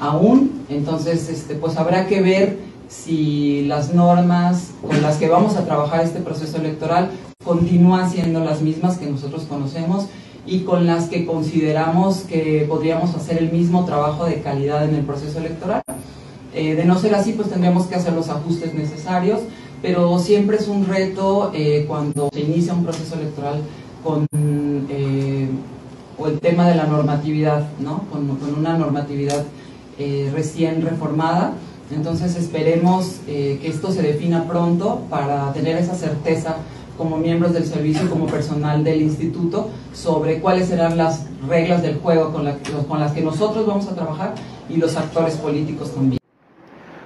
aún. Entonces, este, pues habrá que ver si las normas con las que vamos a trabajar este proceso electoral continúan siendo las mismas que nosotros conocemos y con las que consideramos que podríamos hacer el mismo trabajo de calidad en el proceso electoral. Eh, de no ser así, pues tendríamos que hacer los ajustes necesarios, pero siempre es un reto eh, cuando se inicia un proceso electoral con eh, o el tema de la normatividad, ¿no? con una normatividad recién reformada. Entonces esperemos que esto se defina pronto para tener esa certeza como miembros del servicio, como personal del instituto, sobre cuáles serán las reglas del juego con, con las que nosotros vamos a trabajar y los actores políticos también.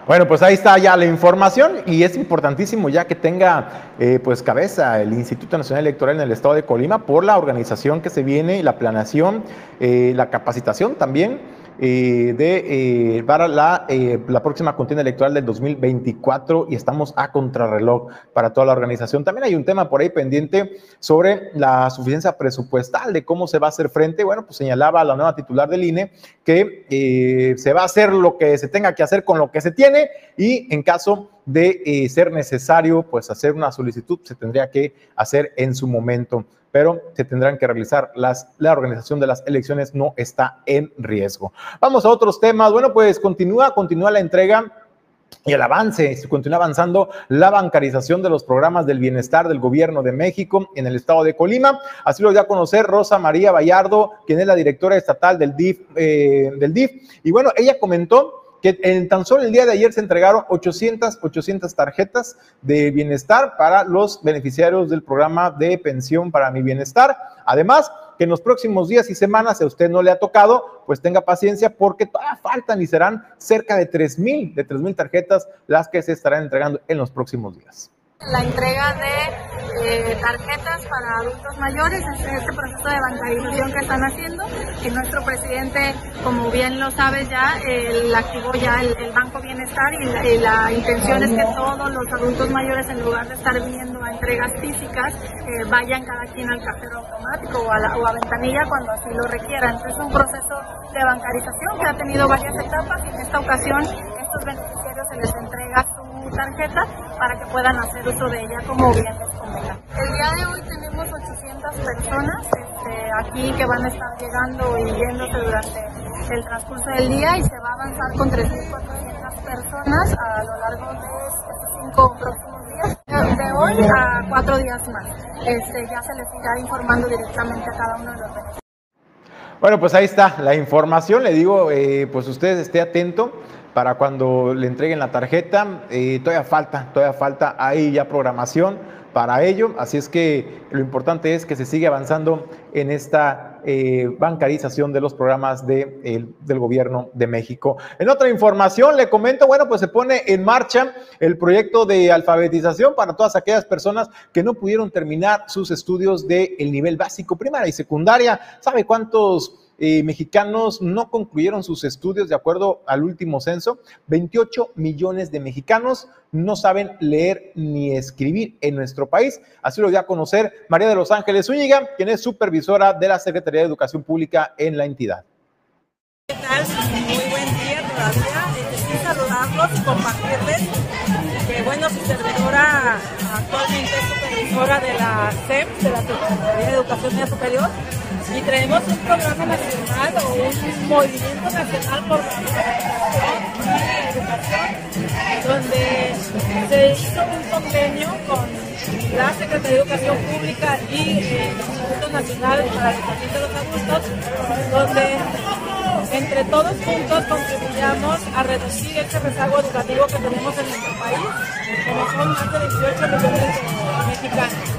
Bueno, pues ahí está ya la información y es importantísimo ya que tenga eh, pues cabeza el Instituto Nacional Electoral en el estado de Colima por la organización que se viene, la planeación, eh, la capacitación también eh, de, eh, para la, eh, la, próxima contienda electoral del 2024 y estamos a contrarreloj para toda la organización. También hay un tema por ahí pendiente sobre la suficiencia presupuestal de cómo se va a hacer frente. Bueno, pues señalaba la nueva titular del INE que se va a hacer lo que se tenga que hacer con lo que se tiene y en caso de ser necesario, pues hacer una solicitud se tendría que hacer en su momento pero se tendrán que realizar las, la organización de las elecciones no está en riesgo. Vamos a otros temas. Bueno, pues continúa, continúa la entrega y el avance, se continúa avanzando la bancarización de los programas del bienestar del gobierno de México en el estado de Colima. Así lo dio a conocer Rosa María Vallardo, quien es la directora estatal del DIF. Eh, del DIF. Y bueno, ella comentó que en tan solo el día de ayer se entregaron 800, 800 tarjetas de bienestar para los beneficiarios del programa de pensión para mi bienestar. Además, que en los próximos días y semanas, si a usted no le ha tocado, pues tenga paciencia porque todavía faltan y serán cerca de 3 mil, de 3 mil tarjetas las que se estarán entregando en los próximos días la entrega de eh, tarjetas para adultos mayores, este, este proceso de bancarización que están haciendo, que nuestro presidente, como bien lo sabes ya, activó ya el, Banco Bienestar y la, intención es que todos los adultos mayores, en lugar de estar viendo a entregas físicas, eh, vayan cada quien al cajero automático o a, la, o a ventanilla cuando así lo requieran. Entonces es un proceso de bancarización que ha tenido varias etapas y en esta ocasión estos beneficiarios se les entrega tarjeta para que puedan hacer uso de ella como bien les convenga. El día de hoy tenemos 800 personas este, aquí que van a estar llegando y yéndose durante el transcurso del día y se va a avanzar con 3.400 personas a lo largo de cinco próximos días, de hoy a cuatro días más. Este, ya se les irá informando directamente a cada uno de los. Bueno, pues ahí está la información. Le digo, eh, pues usted esté atento para cuando le entreguen la tarjeta. Eh, todavía falta, todavía falta, hay ya programación para ello, así es que lo importante es que se siga avanzando en esta eh, bancarización de los programas de, del gobierno de México. En otra información le comento, bueno, pues se pone en marcha el proyecto de alfabetización para todas aquellas personas que no pudieron terminar sus estudios del nivel básico, primaria y secundaria. ¿Sabe cuántos eh, mexicanos no concluyeron sus estudios de acuerdo al último censo. 28 millones de mexicanos no saben leer ni escribir en nuestro país. Así lo dio a conocer María de los Ángeles Zúñiga, quien es supervisora de la Secretaría de Educación Pública en la entidad. ¿Qué tal? Muy buen día todavía. Necesito saludarlos y compartirles que, bueno, su servidora actualmente es supervisora de la SEP, de la Secretaría de Educación Media Superior y traemos un programa nacional o un movimiento nacional por la educación, donde se hizo un convenio con la Secretaría de Educación Pública y el Instituto Nacional para la Educación de los Adultos, donde entre todos juntos contribuyamos a reducir ese rezago educativo que tenemos en nuestro país, como son más de 18 millones mexicanos.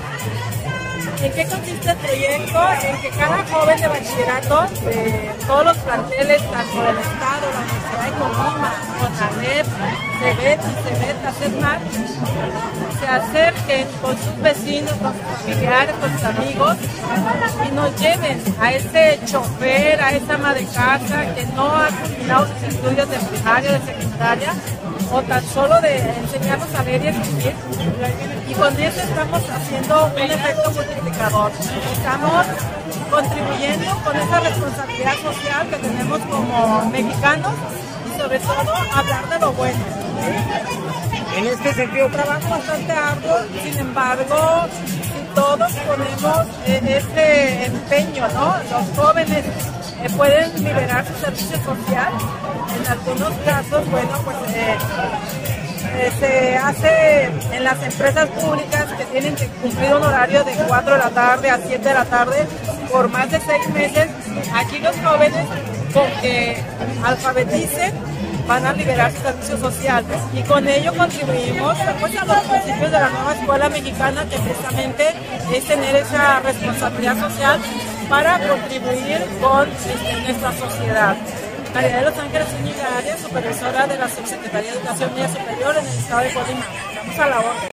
¿En qué consiste el proyecto? En que cada joven de bachillerato de todos los planteles, tanto del Estado, la Universidad de Colima, CONALEP, CEBET y CEBET, CESMAR, se acerquen con sus vecinos, con sus familiares, con sus amigos y nos lleven a ese chofer, a esa ama de casa que no ha terminado sus estudios de primaria, de secundaria, o tan solo de enseñarnos a leer y escribir. Y con eso estamos haciendo un efecto multiplicador. Estamos contribuyendo con esa responsabilidad social que tenemos como mexicanos y sobre todo hablar de lo bueno. En este sentido, trabajo bastante arduo, sin embargo, todos ponemos este empeño, ¿no? Los jóvenes eh, pueden liberar su servicio social. En algunos casos, bueno, pues eh, eh, se hace en las empresas públicas que tienen que cumplir un horario de 4 de la tarde a 7 de la tarde por más de 6 meses. Aquí los jóvenes, con que alfabeticen, van a liberar su servicio social y con ello contribuimos pues, a los principios de la nueva escuela mexicana que precisamente es tener esa responsabilidad social para contribuir con este, nuestra sociedad. María de Los Ángeles Zúñiga Arias, supervisora de la Subsecretaría de Educación Media Superior en el Estado de Colima. Estamos a la orden.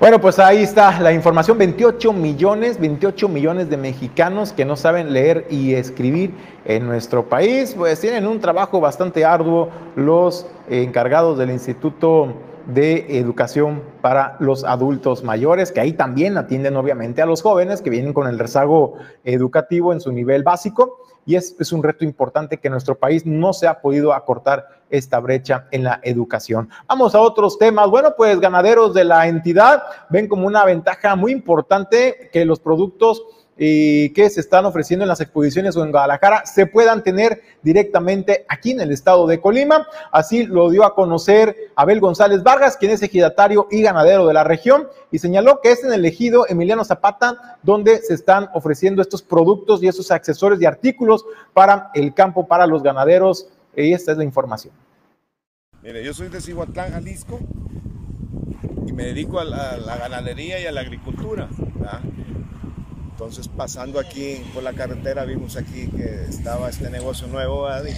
Bueno, pues ahí está la información, 28 millones, 28 millones de mexicanos que no saben leer y escribir en nuestro país, pues tienen un trabajo bastante arduo los encargados del Instituto de Educación para los Adultos Mayores, que ahí también atienden obviamente a los jóvenes que vienen con el rezago educativo en su nivel básico y es, es un reto importante que en nuestro país no se ha podido acortar esta brecha en la educación. Vamos a otros temas. Bueno, pues ganaderos de la entidad ven como una ventaja muy importante que los productos y que se están ofreciendo en las exposiciones o en Guadalajara se puedan tener directamente aquí en el estado de Colima. Así lo dio a conocer Abel González Vargas, quien es ejidatario y ganadero de la región, y señaló que es en el ejido Emiliano Zapata donde se están ofreciendo estos productos y esos accesorios y artículos para el campo, para los ganaderos. Y esta es la información. Mire, yo soy de Cihuatlán, Jalisco, y me dedico a la, ganadería y a la agricultura. Entonces, pasando aquí por la carretera, vimos aquí que estaba este negocio nuevo de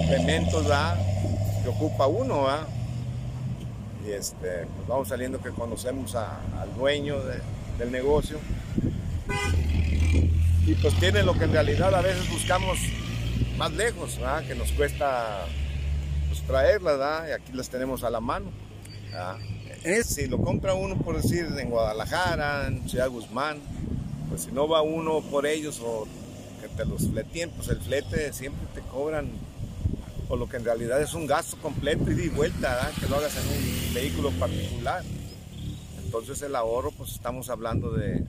implementos que ocupa uno. Y este, pues vamos saliendo que conocemos al dueño del negocio. Y pues tiene lo que en realidad a veces buscamos más lejos, que nos cuesta pues, traerlas, y aquí las tenemos a la mano. Si lo compra uno, por decir, en Guadalajara, en Ciudad Guzmán, pues si no va uno por ellos o que te los fleteen, pues el flete siempre te cobran por lo que en realidad es un gasto completo y de vuelta, que lo hagas en un vehículo particular. Entonces el ahorro, pues estamos hablando de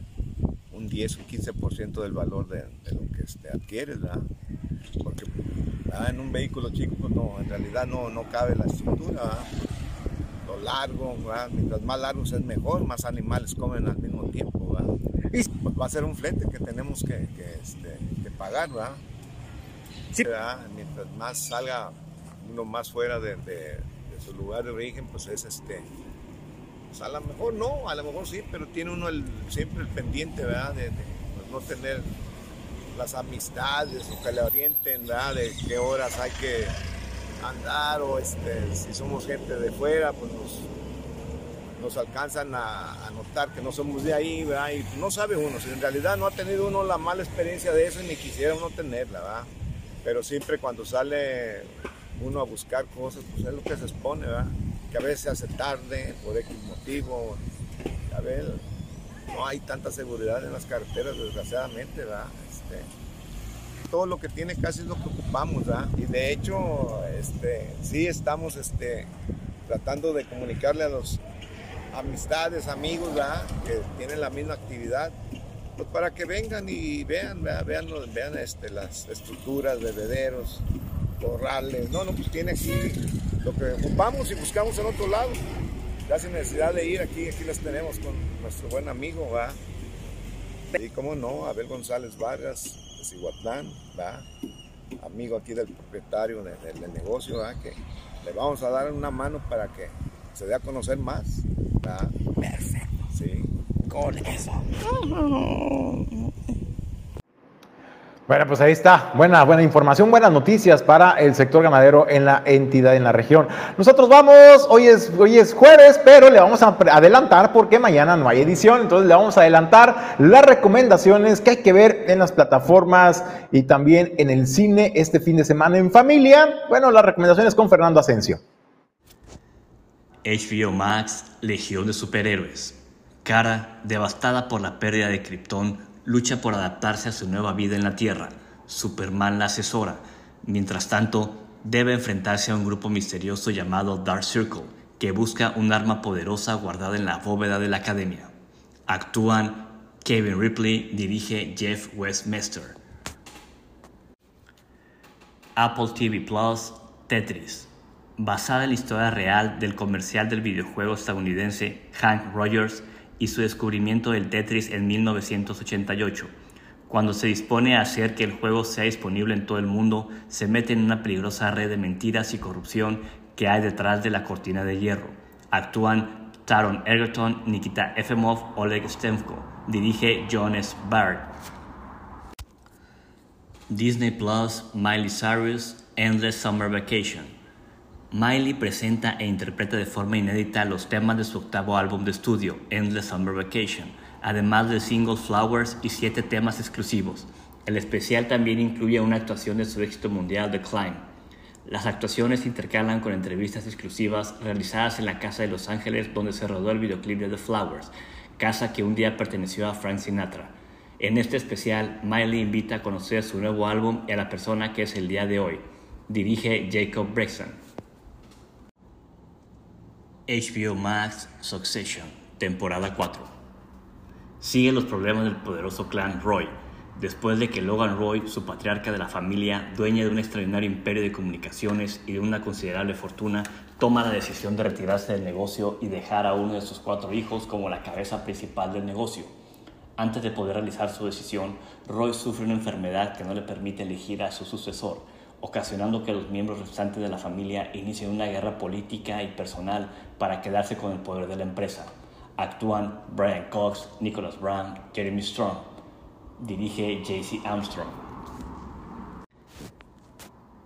un 10 o 15% del valor de, lo que este, adquieres, ¿verdad? Porque en un vehículo chico, pues no, en realidad no, no cabe la estructura, largo, mientras más largo es mejor, más animales comen al mismo tiempo. ¿verdad? Y pues va a ser un flete que tenemos que, este, pagar, ¿verdad? Mientras más salga uno más fuera de, su lugar de origen, pues es este. Pues a lo mejor no, a lo mejor sí, pero tiene uno el, siempre el pendiente, ¿verdad? De, pues no tener las amistades o que le orienten, ¿verdad? De qué horas hay que andar o este, si somos gente de fuera, pues nos nos alcanzan a, notar que no somos de ahí, ¿verdad? Y no sabe uno, si en realidad no ha tenido uno la mala experiencia de eso y ni quisiera uno tenerla, ¿verdad? Pero siempre cuando sale uno a buscar cosas, pues es lo que se expone, ¿verdad? Que a veces se hace tarde por X motivo, a ver, no hay tanta seguridad en las carreteras, desgraciadamente, ¿verdad? Este, todo lo que tiene casi es lo que ocupamos, ¿verdad? Y de hecho, este, sí estamos este, tratando de comunicarle a los amistades, amigos, ¿verdad? que tienen la misma actividad, pues para que vengan y vean, vean, vean este, las estructuras, bebederos, corrales. No, no, pues tiene aquí lo que ocupamos y buscamos en otro lado. Ya sin necesidad de ir aquí, aquí las tenemos con nuestro buen amigo, ¿va? Y cómo no, Abel González Vargas, Cihuatlán, ¿va? Amigo aquí del propietario del, negocio, ¿va? Que le vamos a dar una mano para que se dé a conocer más. Perfecto. Sí. Con eso. Bueno, pues ahí está. Buena, buena información, buenas noticias para el sector ganadero en la entidad, en la región. Nosotros vamos, hoy es, hoy es jueves, pero le vamos a adelantar porque mañana no hay edición, entonces le vamos a adelantar las recomendaciones que hay que ver en las plataformas y también en el cine este fin de semana en familia. Bueno, las recomendaciones con Fernando Asensio. HBO Max, Legión de Superhéroes. Kara, devastada por la pérdida de Krypton, lucha por adaptarse a su nueva vida en la Tierra. Superman la asesora. Mientras tanto, debe enfrentarse a un grupo misterioso llamado Dark Circle, que busca un arma poderosa guardada en la bóveda de la Academia. Actúan Kevin Ripley, dirige Jeff Westminster. Apple TV Plus, Tetris basada en la historia real del comercial del videojuego estadounidense Hank Rogers y su descubrimiento del Tetris en 1988. Cuando se dispone a hacer que el juego sea disponible en todo el mundo, se mete en una peligrosa red de mentiras y corrupción que hay detrás de la cortina de hierro. Actúan Taron Egerton, Nikita Efemov, Oleg Stemko. Dirige John S. Barrett. Disney Plus, Miley Cyrus, Endless Summer Vacation. Miley presenta e interpreta de forma inédita los temas de su octavo álbum de estudio, Endless Summer Vacation, además de singles Flowers y siete temas exclusivos. El especial también incluye una actuación de su éxito mundial The Climb. Las actuaciones se intercalan con entrevistas exclusivas realizadas en la casa de Los Ángeles donde se rodó el videoclip de The Flowers, casa que un día perteneció a Frank Sinatra. En este especial, Miley invita a conocer su nuevo álbum y a la persona que es el día de hoy. Dirige Jacob Brexton. HBO Max Succession, temporada 4. Sigue los problemas del poderoso clan Roy, después de que Logan Roy, su patriarca de la familia, dueña de un extraordinario imperio de comunicaciones y de una considerable fortuna, toma la decisión de retirarse del negocio y dejar a uno de sus cuatro hijos como la cabeza principal del negocio. Antes de poder realizar su decisión, Roy sufre una enfermedad que no le permite elegir a su sucesor, ocasionando que los miembros restantes de la familia inicien una guerra política y personal para quedarse con el poder de la empresa. Actúan Brian Cox, Nicholas Brown, Jeremy Strong. Dirige JC Armstrong.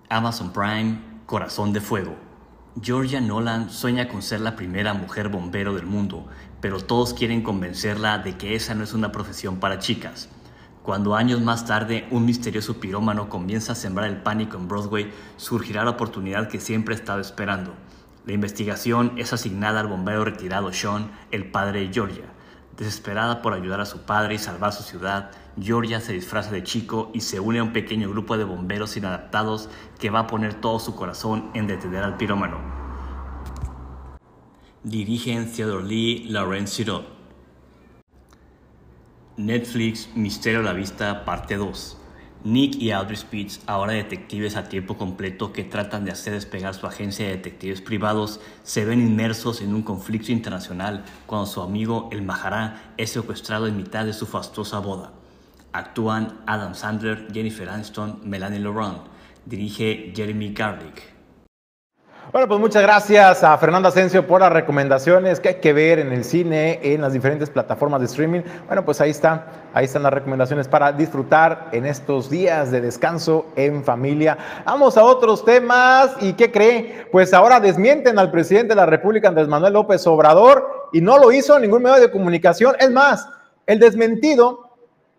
Amazon Prime, Corazón de Fuego. Georgia Nolan sueña con ser la primera mujer bombero del mundo, pero todos quieren convencerla de que esa no es una profesión para chicas. Cuando años más tarde un misterioso pirómano comienza a sembrar el pánico en Broadway, surgirá la oportunidad que siempre ha estado esperando. La investigación es asignada al bombero retirado Sean, el padre de Georgia. Desesperada por ayudar a su padre y salvar su ciudad, Georgia se disfraza de chico y se une a un pequeño grupo de bomberos inadaptados que va a poner todo su corazón en detener al pirómano. Dirigen Theodore Lee, Lauren Sirot. Netflix Misterio a la Vista, parte 2. Nick y Audrey Spitz, ahora detectives a tiempo completo que tratan de hacer despegar su agencia de detectives privados, se ven inmersos en un conflicto internacional cuando su amigo el Mahará es secuestrado en mitad de su fastuosa boda. Actúan Adam Sandler, Jennifer Aniston, Melanie Laurent. Dirige Jeremy Garlick. Bueno, pues muchas gracias a Fernando Asensio por las recomendaciones que hay que ver en el cine, en las diferentes plataformas de streaming. Bueno, pues ahí está, ahí están las recomendaciones para disfrutar en estos días de descanso en familia. Vamos a otros temas y ¿qué cree? Pues ahora desmienten al presidente de la República, Andrés Manuel López Obrador, y no lo hizo ningún medio de comunicación. Es más, el desmentido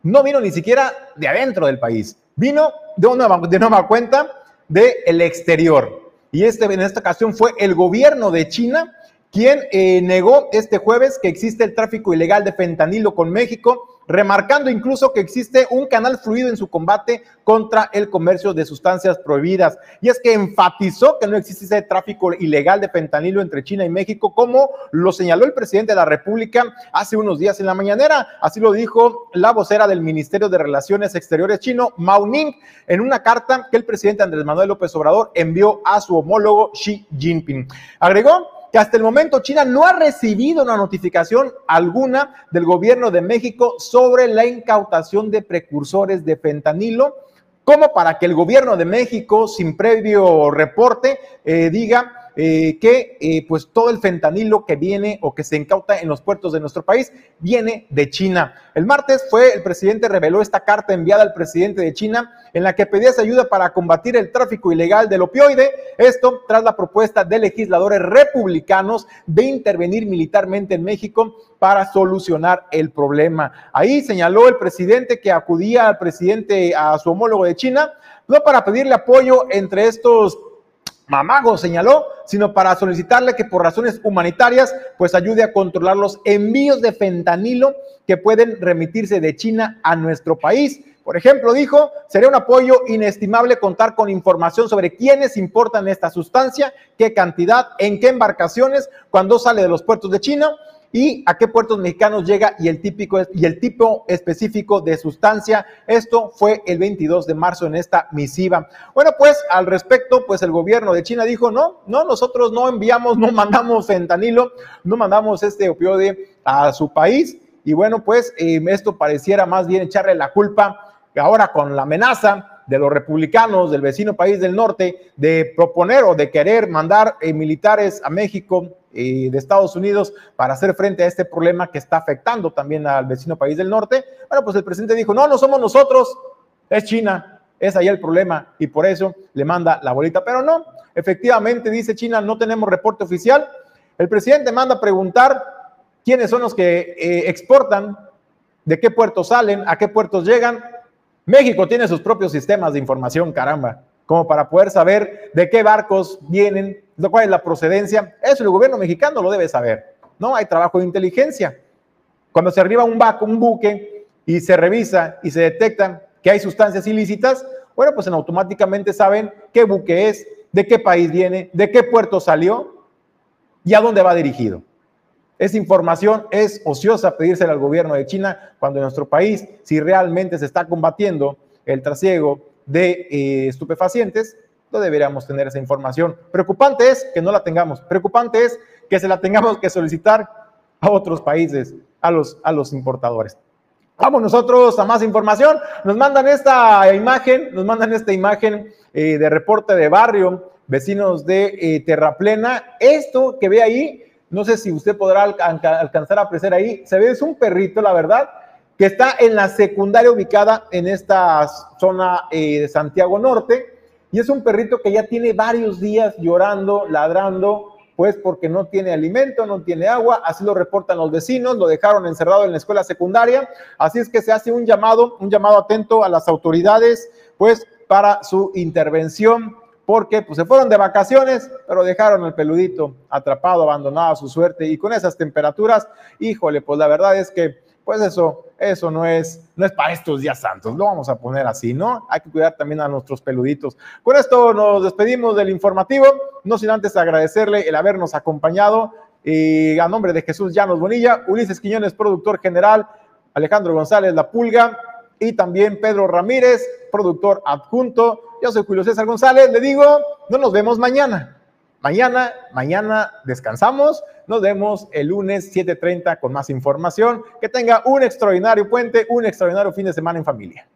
no vino ni siquiera de adentro del país, vino de una de nueva cuenta del exterior. Y este, en esta ocasión fue el gobierno de China quien eh, negó este jueves que existe el tráfico ilegal de fentanilo con México remarcando incluso que existe un canal fluido en su combate contra el comercio de sustancias prohibidas. Y es que enfatizó que no existe ese tráfico ilegal de fentanilo entre China y México, como lo señaló el presidente de la República hace unos días en la mañanera. Así lo dijo la vocera del Ministerio de Relaciones Exteriores chino, Mao Ning, en una carta que el presidente Andrés Manuel López Obrador envió a su homólogo Xi Jinping. Agregó que hasta el momento China no ha recibido una notificación alguna del gobierno de México sobre la incautación de precursores de fentanilo, como para que el gobierno de México, sin previo reporte, eh, diga eh, que eh, pues todo el fentanilo que viene o que se incauta en los puertos de nuestro país viene de China. El martes fue el presidente reveló esta carta enviada al presidente de China en la que pedía ayuda para combatir el tráfico ilegal del opioide, esto tras la propuesta de legisladores republicanos de intervenir militarmente en México para solucionar el problema. Ahí señaló el presidente que acudía al presidente, a su homólogo de China, no para pedirle apoyo entre estos Mamago señaló, sino para solicitarle que por razones humanitarias, pues ayude a controlar los envíos de fentanilo que pueden remitirse de China a nuestro país. Por ejemplo, dijo, sería un apoyo inestimable contar con información sobre quiénes importan esta sustancia, qué cantidad, en qué embarcaciones, cuando sale de los puertos de China y a qué puertos mexicanos llega y el, típico, y el tipo específico de sustancia. Esto fue el 22 de marzo en esta misiva. Bueno, pues al respecto, pues el gobierno de China dijo, no, no, nosotros no enviamos, no mandamos fentanilo, no mandamos este opioide a su país. Y bueno, pues eh, esto pareciera más bien echarle la culpa ahora con la amenaza de los republicanos del vecino país del norte de proponer o de querer mandar eh, militares a México y de Estados Unidos para hacer frente a este problema que está afectando también al vecino país del norte, bueno, pues el presidente dijo, no, no somos nosotros, es China, es ahí el problema y por eso le manda la bolita, pero no, efectivamente dice China, no tenemos reporte oficial, el presidente manda a preguntar quiénes son los que eh, exportan, de qué puertos salen, a qué puertos llegan, México tiene sus propios sistemas de información, caramba, como para poder saber de qué barcos vienen, cuál es la procedencia. Eso el gobierno mexicano lo debe saber. No hay trabajo de inteligencia. Cuando se arriba un, barco, un buque y se revisa y se detectan que hay sustancias ilícitas, bueno, pues automáticamente saben qué buque es, de qué país viene, de qué puerto salió y a dónde va dirigido. Esa información es ociosa pedírsela al gobierno de China cuando en nuestro país, si realmente se está combatiendo el trasiego de eh, estupefacientes, no deberíamos tener esa información. Preocupante es que no la tengamos. Preocupante es que se la tengamos que solicitar a otros países, a los, a los importadores. Vamos nosotros a más información. Nos mandan esta imagen, nos mandan esta imagen eh, de reporte de barrio, vecinos de eh, Terraplena. Esto que ve ahí no sé si usted podrá alcanzar a apreciar ahí. Se ve, es un perrito, la verdad, que está en la secundaria ubicada en esta zona eh, de Santiago Norte. Y es un perrito que ya tiene varios días llorando, ladrando, pues porque no tiene alimento, no tiene agua, así lo reportan los vecinos, lo dejaron encerrado en la escuela secundaria, así es que se hace un llamado, un llamado atento a las autoridades, pues para su intervención porque pues, se fueron de vacaciones, pero dejaron el peludito atrapado, abandonado a su suerte y con esas temperaturas, híjole, pues la verdad es que pues eso, eso no es, no es para estos días santos, lo vamos a poner así, ¿no? Hay que cuidar también a nuestros peluditos. Con esto nos despedimos del informativo, no sin antes agradecerle el habernos acompañado y a nombre de Jesús Llanos Bonilla, Ulises Quiñones, productor general, Alejandro González La Pulga y también Pedro Ramírez, productor adjunto. Yo soy Julio César González, le digo, no nos vemos mañana. Mañana, mañana descansamos. Nos vemos el lunes 7:30 con más información. Que tenga un extraordinario puente, un extraordinario fin de semana en familia.